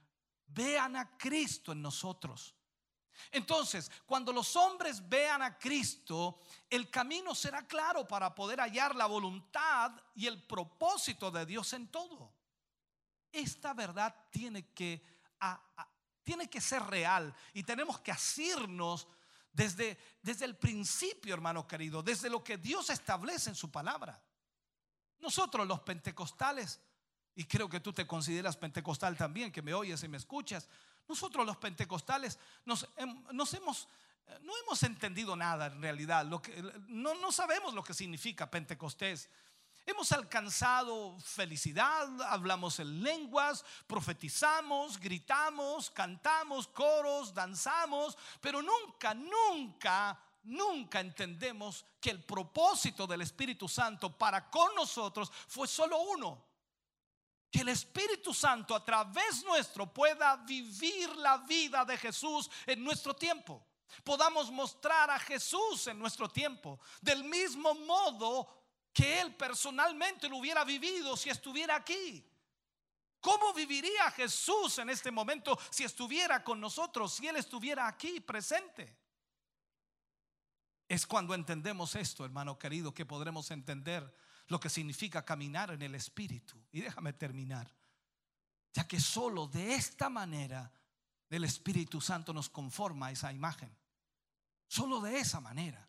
vean a Cristo en nosotros. Entonces, cuando los hombres vean a Cristo, el camino será claro para poder hallar la voluntad y el propósito de Dios en todo. Esta verdad tiene que, tiene que ser real y tenemos que asirnos desde, desde el principio, hermano querido, desde lo que Dios establece en su palabra. Nosotros los pentecostales, y creo que tú te consideras pentecostal también, que me oyes y me escuchas, nosotros los pentecostales nos, hem- nos hemos, eh, no hemos entendido nada en realidad, lo que, no, no sabemos lo que significa Pentecostés. Hemos alcanzado felicidad, hablamos en lenguas, profetizamos, gritamos, cantamos, coros, danzamos, pero nunca, nunca, nunca entendemos que el propósito del Espíritu Santo para con nosotros fue solo uno. Que el Espíritu Santo a través nuestro pueda vivir la vida de Jesús en nuestro tiempo. Podamos mostrar a Jesús en nuestro tiempo. Del mismo modo que Él personalmente lo hubiera vivido si estuviera aquí. ¿Cómo viviría Jesús en este momento si estuviera con nosotros, si Él estuviera aquí presente? Es cuando entendemos esto, hermano querido, que podremos entender lo que significa caminar en el Espíritu. Y déjame terminar, ya que solo de esta manera el Espíritu Santo nos conforma esa imagen. Solo de esa manera.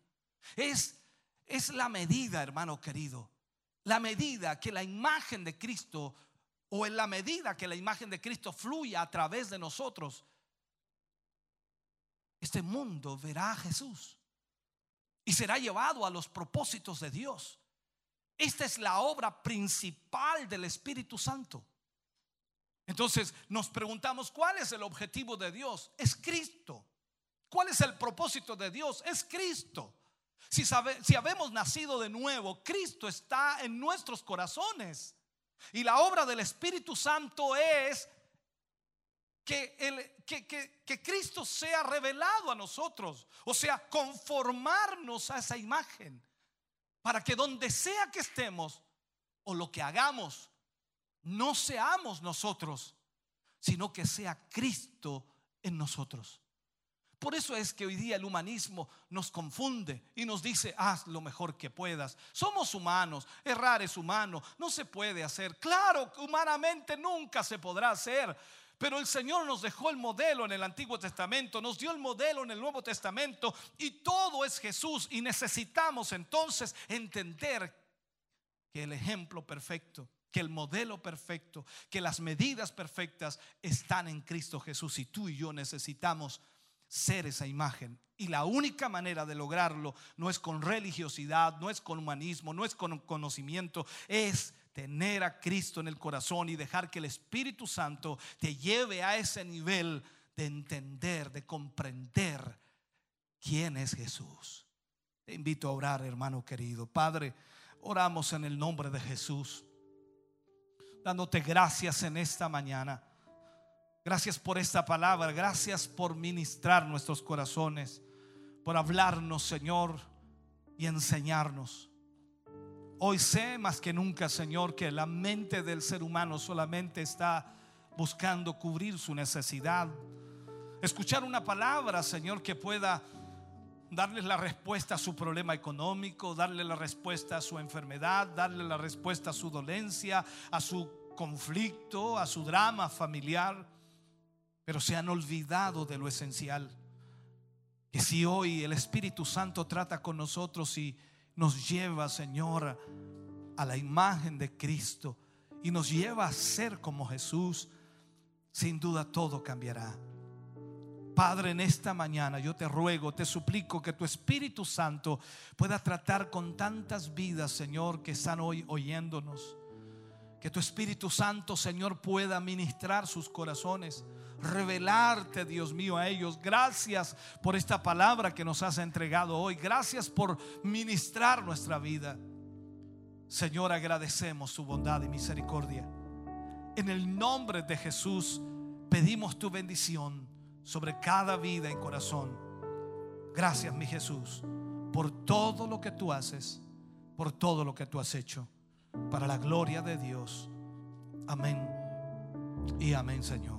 Es, es la medida, hermano querido, la medida que la imagen de Cristo, o en la medida que la imagen de Cristo fluya a través de nosotros, este mundo verá a Jesús y será llevado a los propósitos de Dios. Esta es la obra principal del Espíritu Santo. Entonces nos preguntamos, ¿cuál es el objetivo de Dios? Es Cristo. ¿Cuál es el propósito de Dios? Es Cristo. Si, sabe, si habemos nacido de nuevo, Cristo está en nuestros corazones. Y la obra del Espíritu Santo es que, Cristo sea revelado a nosotros. O sea, conformarnos a esa imagen. Para que donde sea que estemos o lo que hagamos, no seamos nosotros, sino que sea Cristo en nosotros. Por eso es que hoy día el humanismo nos confunde y nos dice, haz lo mejor que puedas. Somos humanos, errar es humano, no se puede hacer. Claro, humanamente nunca se podrá hacer. Pero el Señor nos dejó el modelo en el Antiguo Testamento, nos dio el modelo en el Nuevo Testamento y todo es Jesús. Y necesitamos entonces entender que el ejemplo perfecto, que el modelo perfecto, que las medidas perfectas están en Cristo Jesús. Y tú y yo necesitamos ser esa imagen. Y la única manera de lograrlo no es con religiosidad, no es con humanismo, no es con conocimiento, es tener a Cristo en el corazón y dejar que el Espíritu Santo te lleve a ese nivel de entender, de comprender quién es Jesús. Te invito a orar, hermano querido. Padre, oramos en el nombre de Jesús, dándote gracias en esta mañana. Gracias por esta palabra, gracias por ministrar nuestros corazones, por hablarnos, Señor, y enseñarnos. Hoy sé más que nunca, Señor, que la mente del ser humano solamente está buscando cubrir su necesidad. Escuchar una palabra, Señor, que pueda darles la respuesta a su problema económico, darle la respuesta a su enfermedad, darle la respuesta a su dolencia, a su conflicto, a su drama familiar. Pero se han olvidado de lo esencial. Que si hoy el Espíritu Santo trata con nosotros y nos lleva, Señor, a la imagen de Cristo y nos lleva a ser como Jesús, sin duda todo cambiará. Padre, en esta mañana yo te ruego, te suplico que tu Espíritu Santo pueda tratar con tantas vidas, Señor, que están hoy oyéndonos. Que tu Espíritu Santo, Señor, pueda ministrar sus corazones, revelarte, Dios mío, a ellos. Gracias por esta palabra que nos has entregado hoy. Gracias por ministrar nuestra vida. Señor, agradecemos tu bondad y misericordia. En el nombre de Jesús pedimos tu bendición sobre cada vida y corazón. Gracias, mi Jesús, por todo lo que tú haces, por todo lo que tú has hecho, para la gloria de Dios. Amén y amén, Señor.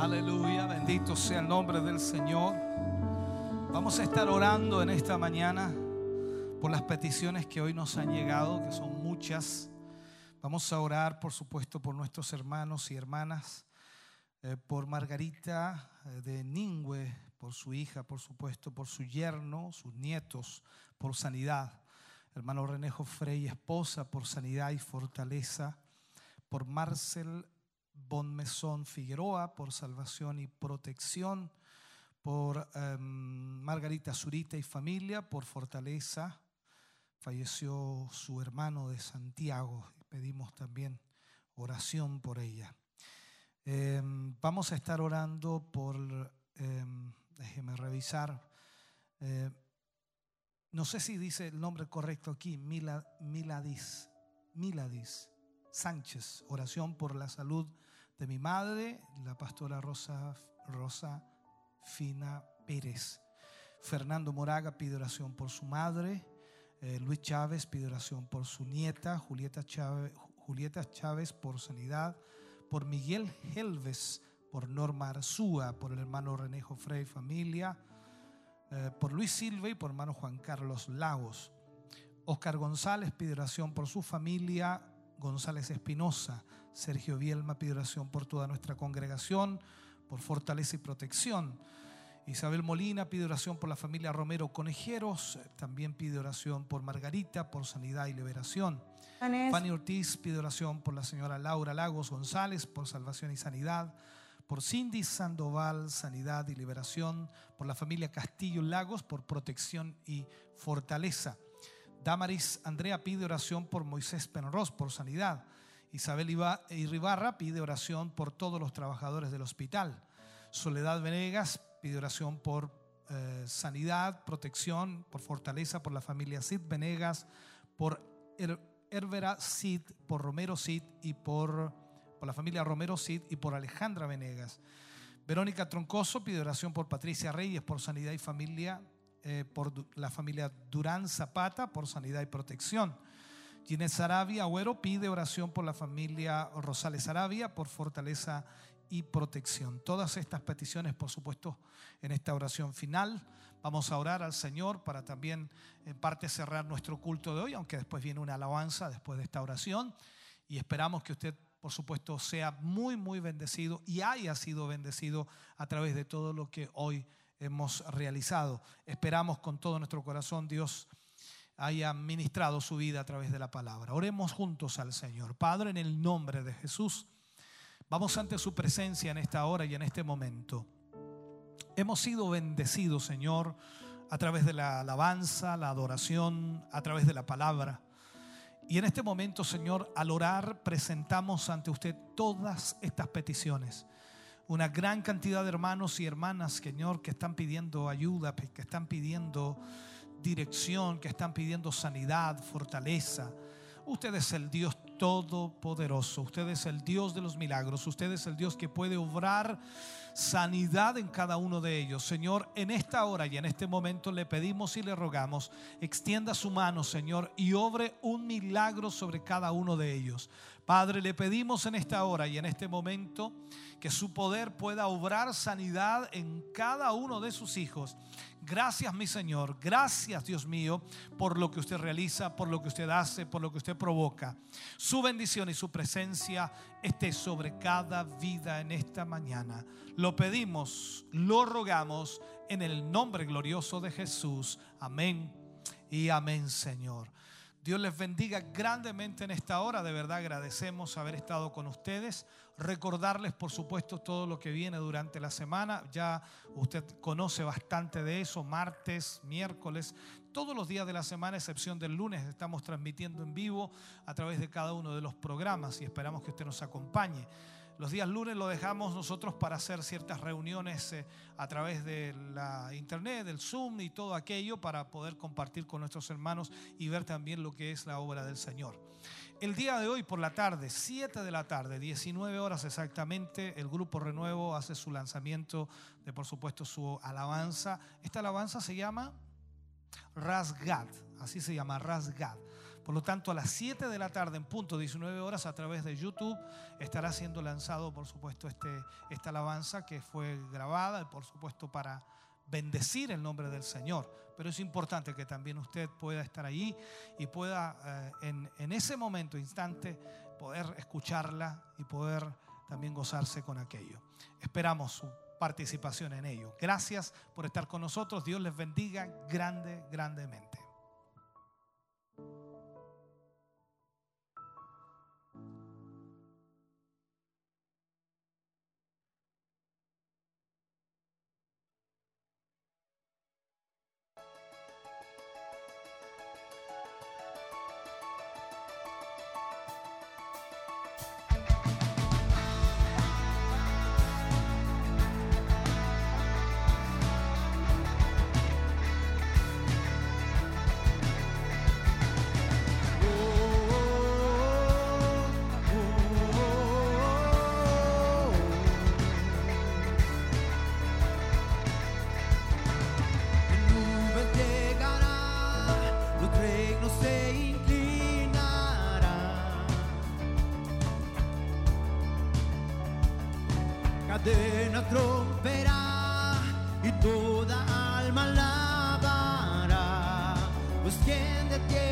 Aleluya, bendito sea el nombre del Señor. Vamos a estar orando en esta mañana por las peticiones que hoy nos han llegado, que son muchas. Vamos a orar, por supuesto, por nuestros hermanos y hermanas, eh, por Margarita eh, de Ningüe, por su hija, por supuesto, por su yerno, sus nietos, por sanidad. Hermano Renejo Frey, esposa, por sanidad y fortaleza. Por Marcel Bonmesón Figueroa, por salvación y protección. Por em, Margarita Zurita y familia, por fortaleza. Falleció su hermano de Santiago. Pedimos también oración por ella. Em, vamos a estar orando por, em, déjeme revisar, eh, no sé si dice el nombre correcto aquí, Mila- Miladis, Miladis Sánchez, oración por la salud de mi madre, la pastora Rosa, Rosa Fina Pérez. Fernando Moraga pide oración por su madre. Eh, Luis Chávez pide oración por su nieta. Julieta Chávez, Julieta Chávez por sanidad. Por Miguel Helves, por Norma Arzúa, por el hermano Renejo Frey familia. eh, por Luis Silva y por hermano Juan Carlos Lagos. Oscar González pide oración por su familia. González Espinosa. Sergio Bielma pide oración por toda nuestra congregación, por fortaleza y protección. Isabel Molina pide oración por la familia Romero Conejeros. También pide oración por Margarita, por sanidad y liberación. Vanessa. Fanny Ortiz pide oración por la señora Laura Lagos González, por salvación y sanidad. Por Cindy Sandoval, sanidad y liberación. Por la familia Castillo Lagos, por protección y fortaleza. Damaris Andrea pide oración por Moisés Penrose, por sanidad. Isabel Iba- Irribarra pide oración por todos los trabajadores del hospital. Soledad Venegas pide oración por eh, sanidad, protección, por fortaleza, por la familia Cid Venegas, por Her- Herbera Cid, por Romero Cid y por, por la familia Romero Cid y por Alejandra Venegas. Verónica Troncoso pide oración por Patricia Reyes, por sanidad y familia, eh, por la familia Durán Zapata, por sanidad y protección. Ginés Sarabia Agüero pide oración por la familia Rosales Sarabia, por fortaleza y protección. Todas estas peticiones, por supuesto, en esta oración final. Vamos a orar al Señor para también en parte cerrar nuestro culto de hoy, aunque después viene una alabanza después de esta oración. Y esperamos que usted, por supuesto, sea muy, muy bendecido y haya sido bendecido a través de todo lo que hoy hemos realizado. Esperamos con todo nuestro corazón, Dios haya ministrado su vida a través de la palabra. Oremos juntos al Señor. Padre, en el nombre de Jesús, vamos ante su presencia en esta hora y en este momento. Hemos sido bendecidos, Señor, a través de la alabanza, la adoración, a través de la palabra. Y en este momento, Señor, al orar, presentamos ante usted todas estas peticiones. Una gran cantidad de hermanos y hermanas, Señor, que están pidiendo ayuda, que están pidiendo dirección, que están pidiendo sanidad, fortaleza. Usted es el Dios todopoderoso, usted es el Dios de los milagros, usted es el Dios que puede obrar sanidad en cada uno de ellos. Señor, en esta hora y en este momento le pedimos y le rogamos, extienda su mano, Señor, y obre un milagro sobre cada uno de ellos. Padre, le pedimos en esta hora y en este momento que su poder pueda obrar sanidad en cada uno de sus hijos. Gracias, mi Señor. Gracias, Dios mío, por lo que usted realiza, por lo que usted hace, por lo que usted provoca. Su bendición y su presencia esté sobre cada vida en esta mañana. Lo pedimos, lo rogamos en el nombre glorioso de Jesús. Amén y amén, Señor. Dios les bendiga grandemente en esta hora. De verdad agradecemos haber estado con ustedes. Recordarles, por supuesto, todo lo que viene durante la semana. Ya usted conoce bastante de eso. Martes, miércoles, todos los días de la semana, excepción del lunes, estamos transmitiendo en vivo a través de cada uno de los programas y esperamos que usted nos acompañe. Los días lunes lo dejamos nosotros para hacer ciertas reuniones eh, a través de la internet, del Zoom y todo aquello para poder compartir con nuestros hermanos y ver también lo que es la obra del Señor. El día de hoy por la tarde, 7 de la tarde, 19 horas exactamente, el grupo Renuevo hace su lanzamiento de por supuesto su alabanza. Esta alabanza se llama Rasgad, así se llama Rasgad. Por lo tanto, a las 7 de la tarde, en punto 19 horas, a través de YouTube, estará siendo lanzado, por supuesto, este, esta alabanza que fue grabada, por supuesto, para bendecir el nombre del Señor. Pero es importante que también usted pueda estar allí y pueda eh, en, en ese momento, instante, poder escucharla y poder también gozarse con aquello. Esperamos su participación en ello. Gracias por estar con nosotros. Dios les bendiga grande, grandemente. Cadenas romperá y toda alma alabará, pues quien detiene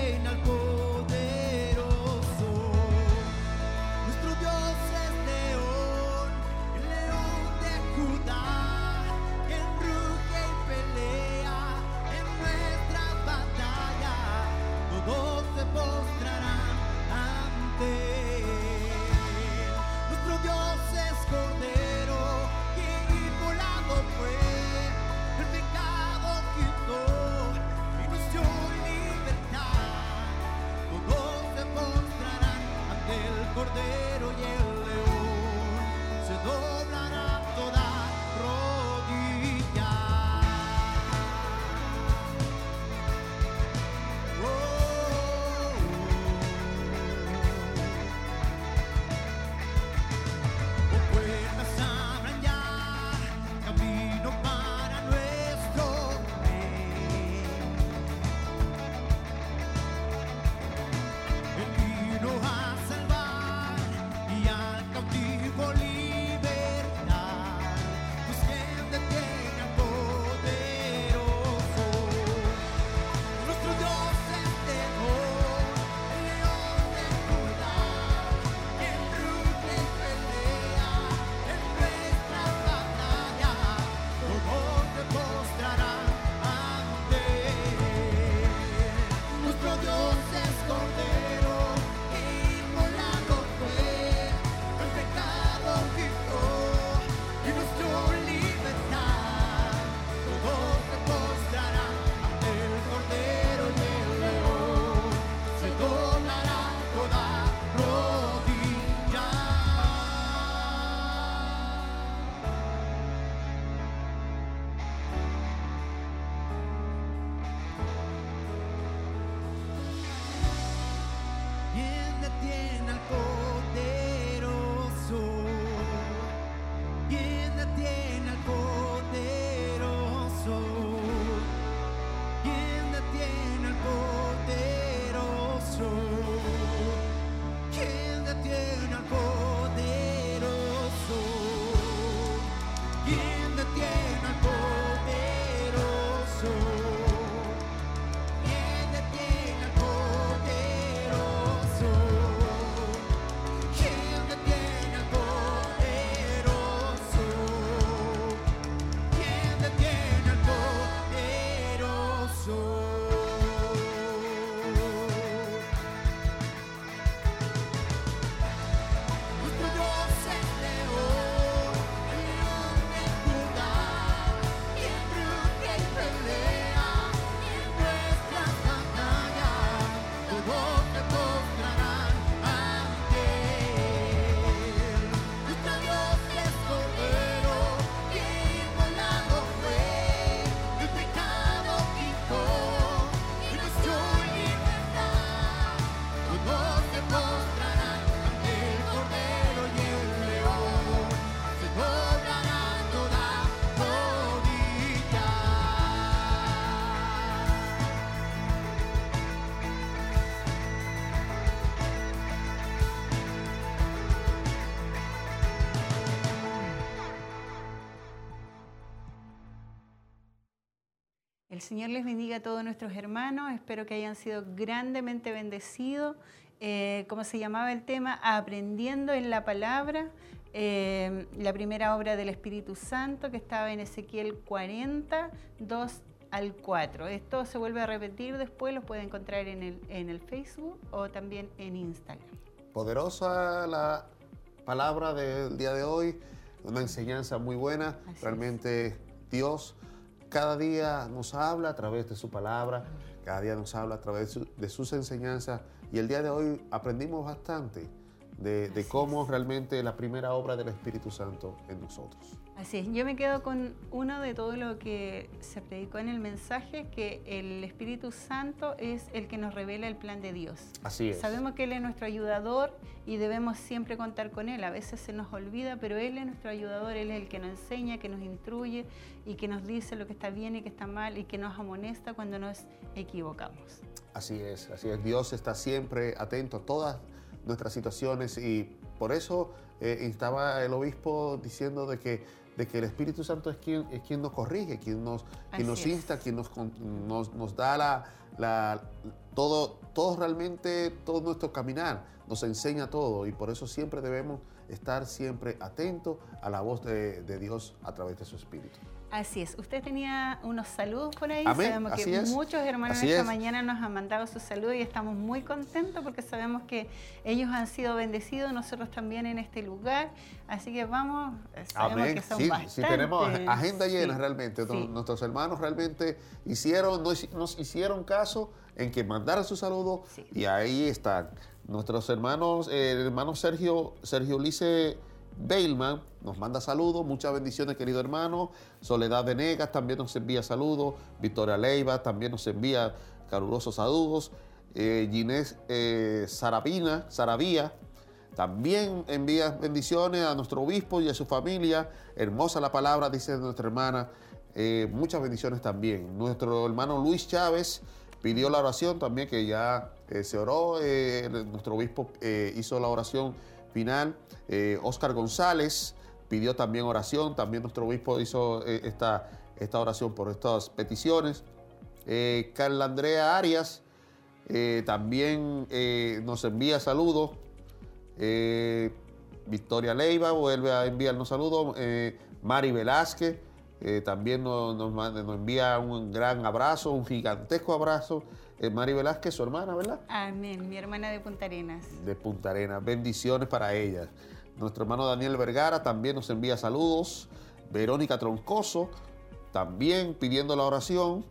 Señor les bendiga a todos nuestros hermanos. Espero que hayan sido grandemente bendecidos. Eh, ¿Cómo se llamaba el tema? Aprendiendo en la palabra. Eh, la primera obra del Espíritu Santo que estaba en Ezequiel 40, 2 al 4. Esto se vuelve a repetir después, lo puede encontrar en el, en el Facebook o también en Instagram. Poderosa la palabra del día de hoy, una enseñanza muy buena. Así es. Realmente Dios cada día nos habla a través de su palabra, cada día nos habla a través de, su- de sus enseñanzas y el día de hoy aprendimos bastante de, cómo es. realmente la primera obra del Espíritu Santo en nosotros. Así es, yo me quedo con uno de todo lo que se predicó en el mensaje, que el Espíritu Santo es el que nos revela el plan de Dios. Así es. Sabemos que Él es nuestro ayudador y debemos siempre contar con Él. A veces se nos olvida, pero Él es nuestro ayudador, Él es el que nos enseña, que nos instruye y que nos dice lo que está bien y que está mal y que nos amonesta cuando nos equivocamos. Así es, así es. Dios está siempre atento a todas nuestras situaciones y por eso eh, estaba el obispo diciendo de que, de que el Espíritu Santo es quien, es quien nos corrige, quien nos, quien nos insta, quien nos, nos, nos da la, la- todo, todo realmente, todo nuestro caminar, nos enseña todo y por eso siempre debemos estar siempre atentos a la voz de, de Dios a través de su Espíritu. Así es. Usted tenía unos saludos por ahí. Amén, Sabemos así que es. muchos hermanos Así esta es. mañana nos han mandado sus saludos y estamos muy contentos porque sabemos que ellos han sido bendecidos, nosotros también en este lugar. Así que vamos, sabemos Amén. que son Sí, bastantes. sí, tenemos ag- agenda llena Sí, realmente. sí. Nuestros hermanos realmente hicieron, nos, nos hicieron caso en que mandaran su saludo y ahí están. Nuestros hermanos, eh, el hermano Sergio, Sergio Ulises Bailman nos manda saludos, muchas bendiciones querido hermano. Soledad Venegas también nos envía saludos. Victoria Leiva también nos envía calurosos saludos. Eh, Ginés eh, Sarabina, Sarabía también envía bendiciones a nuestro obispo y a su familia. Hermosa la palabra, dice nuestra hermana. Eh, muchas bendiciones también. Nuestro hermano Luis Chávez pidió la oración también, que ya se oró. Nuestro obispo hizo la oración final. Eh, Oscar González pidió también oración. También nuestro obispo hizo eh, esta, esta oración por estas peticiones. Eh, Carla Andrea Arias eh, también nos envía saludos. Victoria Leiva vuelve a enviarnos saludos. Mari Velázquez también nos, nos envía un gran abrazo, un gigantesco abrazo. Eh, Mari Velázquez, su hermana, ¿verdad? Amén, mi hermana de Punta Arenas. de Punta Arenas. Bendiciones para ella. Nuestro hermano Daniel Vergara también nos envía saludos. Verónica Troncoso también pidiendo la oración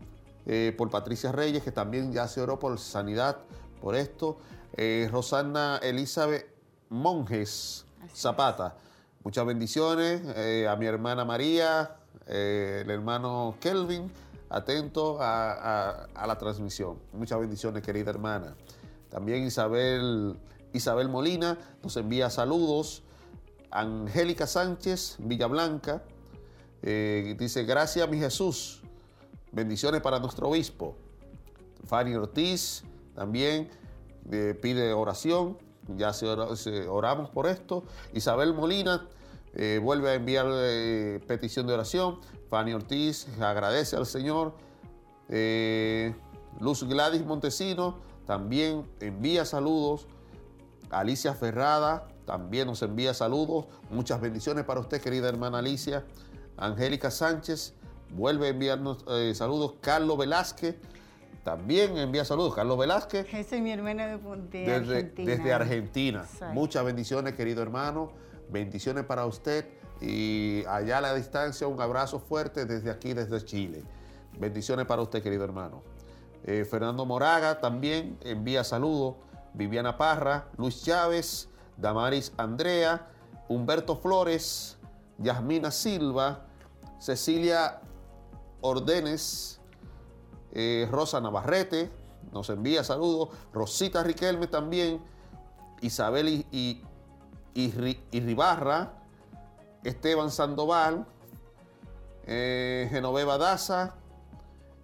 eh, por Patricia Reyes, que también ya se oró por sanidad por esto. Eh, Rosana Elizabeth Monjes Así. Zapata. Muchas bendiciones eh, a mi hermana María, el hermano Kelvin, atento a, la transmisión. Muchas bendiciones, querida hermana. También Isabel, Isabel Molina nos envía saludos. Angélica Sánchez Villablanca eh, dice, gracias mi Jesús. Bendiciones para nuestro obispo. Fanny Ortiz también eh, pide oración. Ya se- oramos por esto. Isabel Molina eh, vuelve a enviar eh, petición de oración. Fanny Ortiz agradece al Señor. Eh, Luz Gladys Montesino también envía saludos. Alicia Ferrada también nos envía saludos. Muchas bendiciones para usted, querida hermana Alicia. Angélica Sánchez vuelve a enviarnos saludos. Carlos Velázquez también envía saludos. Carlos Velázquez Ese es mi hermana de, de desde Argentina. desde Argentina. Muchas bendiciones, querido hermano. Bendiciones para usted. Y allá a la distancia, un abrazo fuerte desde aquí, desde Chile. Bendiciones para usted, querido hermano. Eh, Fernando Moraga también envía saludos. Viviana Parra, Luis Chávez, Damaris Andrea, Humberto Flores, Yasmina Silva, Cecilia Ordenes, eh, Rosa Navarrete nos envía saludos, Rosita Riquelme también, Isabel y, y, y Ri- y Ribarra, Esteban Sandoval, eh, Genoveva Daza,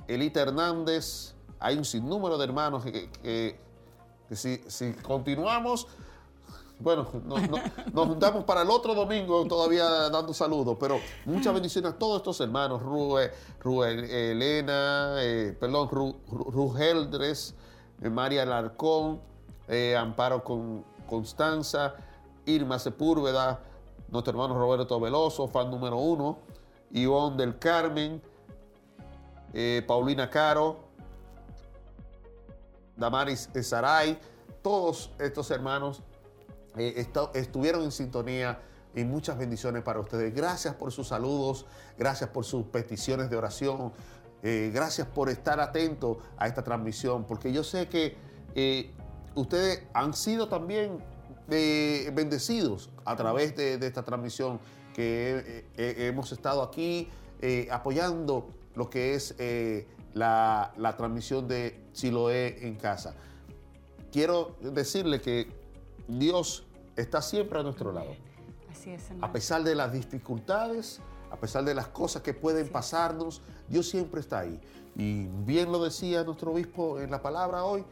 Elita Hernández, hay un sinnúmero de hermanos que, si, continuamos Bueno, no- no- nos juntamos para el otro domingo todavía dando saludos, pero muchas bendiciones a todos estos hermanos, Rue, Rue Elena, eh, perdón, Ru, eh, María Alarcón, eh, Amparo Con- Constanza, Irma Sepúlveda, nuestro hermano Roberto Veloso, fan número uno, Ivonne del Carmen, eh, Paulina Caro, Damaris Saray, todos estos hermanos eh, estuvieron en sintonía y muchas bendiciones para ustedes. Gracias por sus saludos, gracias por sus peticiones de oración, eh, gracias por estar atentos a esta transmisión, porque yo sé que ustedes han sido también eh, bendecidos a través de, de esta transmisión que eh, eh, hemos estado aquí eh, apoyando lo que es eh, la, la transmisión de Siloé en casa quiero decirle que Dios está siempre a nuestro lado. Así es, A pesar de las dificultades, a pesar de las cosas que pueden pasarnos, Dios siempre está ahí. Y bien lo decía nuestro obispo en la palabra hoy,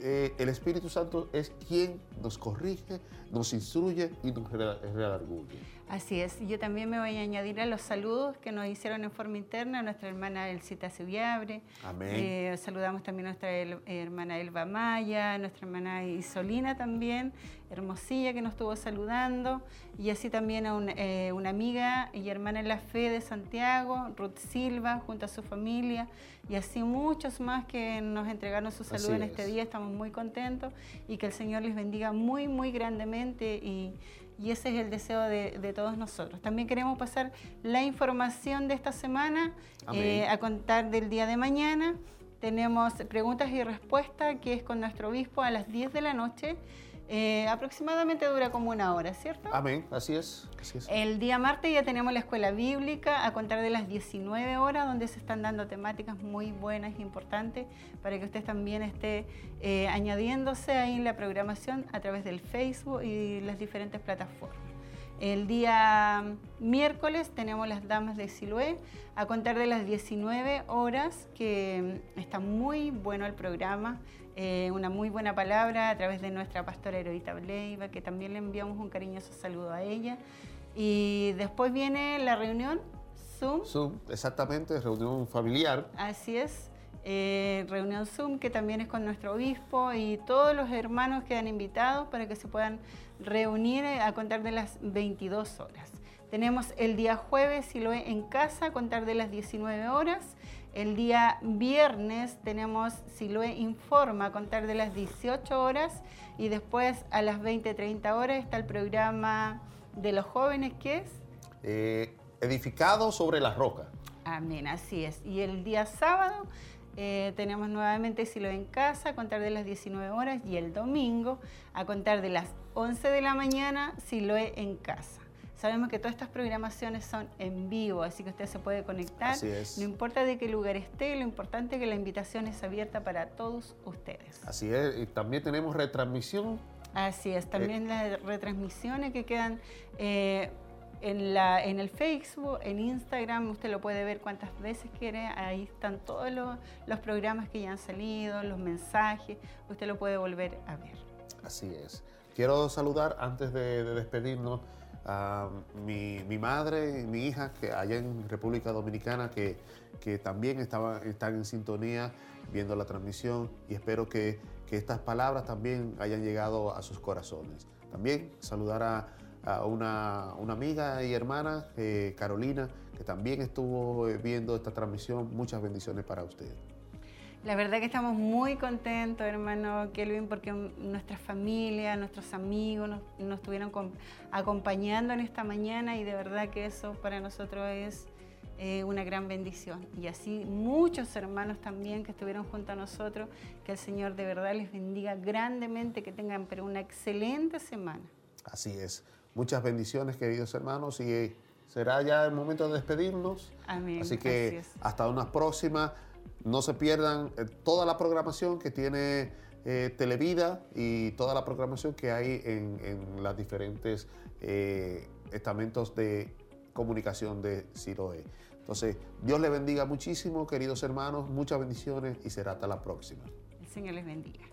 eh, el Espíritu Santo es quien nos corrige, nos instruye y nos reda- redarguye. Así es. Yo también me voy a añadir a los saludos que nos hicieron en forma interna nuestra hermana Elcita Subiabre. Amén. Eh, saludamos también a nuestra el- hermana Elba Maya, nuestra hermana Isolina también, Hermosilla que nos estuvo saludando, y así también a un- eh, una amiga y hermana en la fe de Santiago, Ruth Silva, junto a su familia, y así muchos más que nos entregaron su salud Así en este es. día. Estamos muy contentos y que el Señor les bendiga muy, muy grandemente y, y ese es el deseo de, de todos nosotros. También queremos pasar la información de esta semana eh, a contar del día de mañana. Tenemos preguntas y respuestas que es con nuestro obispo a las 10 de la noche. Eh, aproximadamente dura como una hora, ¿cierto? Amén, así es. Así es. El día martes ya tenemos la escuela bíblica a contar de las 19 horas, donde se están dando temáticas muy buenas e importantes para que usted también esté eh, añadiéndose ahí en la programación a través del Facebook y las diferentes plataformas. El día miércoles tenemos las damas de Siloé a contar de las 19 horas, que está muy bueno el programa, eh, una muy buena palabra a través de nuestra pastora Heroíta Bleiva, que también le enviamos un cariñoso saludo a ella. Y después viene la reunión Zoom, Zoom, exactamente, reunión familiar. así es, eh, reunión Zoom, que también es con nuestro obispo y todos los hermanos quedan invitados para que se puedan reunir eh, a contar de las 22 horas. Tenemos el día jueves, si lo en casa, a contar de las 19 horas. El día viernes tenemos Siloé Informa a contar de las 18 horas y después a las 20-30 horas está el programa de los jóvenes que es eh, edificado sobre la roca. Amén, así es. Y el día sábado eh, tenemos nuevamente Silo en casa a contar de las 19 horas y el domingo a contar de las 11 de la mañana Siloé en casa. Sabemos que todas estas programaciones son en vivo, así que usted se puede conectar. Así es. No importa de qué lugar esté, lo importante es que la invitación es abierta para todos ustedes. Así es, y también tenemos retransmisión. Así es, también las retransmisiones que quedan eh, en, la, en el Facebook, en Instagram, usted lo puede ver cuantas veces quiere, ahí están todos los, los programas que ya han salido, los mensajes, usted lo puede volver a ver. Así es. Quiero saludar antes de, de despedirnos a mi, mi madre y mi hija que allá en República Dominicana que, que también estaban, están en sintonía viendo la transmisión y espero que, que estas palabras también hayan llegado a sus corazones. También saludar a, a una, una amiga y hermana, eh, Carolina, que también estuvo eh, viendo esta transmisión. Muchas bendiciones para usted. La verdad que estamos muy contentos, hermano Kelvin, porque nuestra familia, nuestros amigos nos, nos estuvieron com- acompañando en esta mañana y de verdad que eso para nosotros es eh, una gran bendición. Y así muchos hermanos también que estuvieron junto a nosotros, que el Señor de verdad les bendiga grandemente, que tengan pero una excelente semana. Así es. Muchas bendiciones, queridos hermanos, y será ya el momento de despedirnos. Amén. Así que Así hasta una próxima. No se pierdan eh, toda la programación que tiene eh, Televida y toda la programación que hay en, en los diferentes eh, estamentos de comunicación de Siloé. Entonces, Dios les bendiga muchísimo, queridos hermanos, muchas bendiciones y será hasta la próxima. El Señor les bendiga.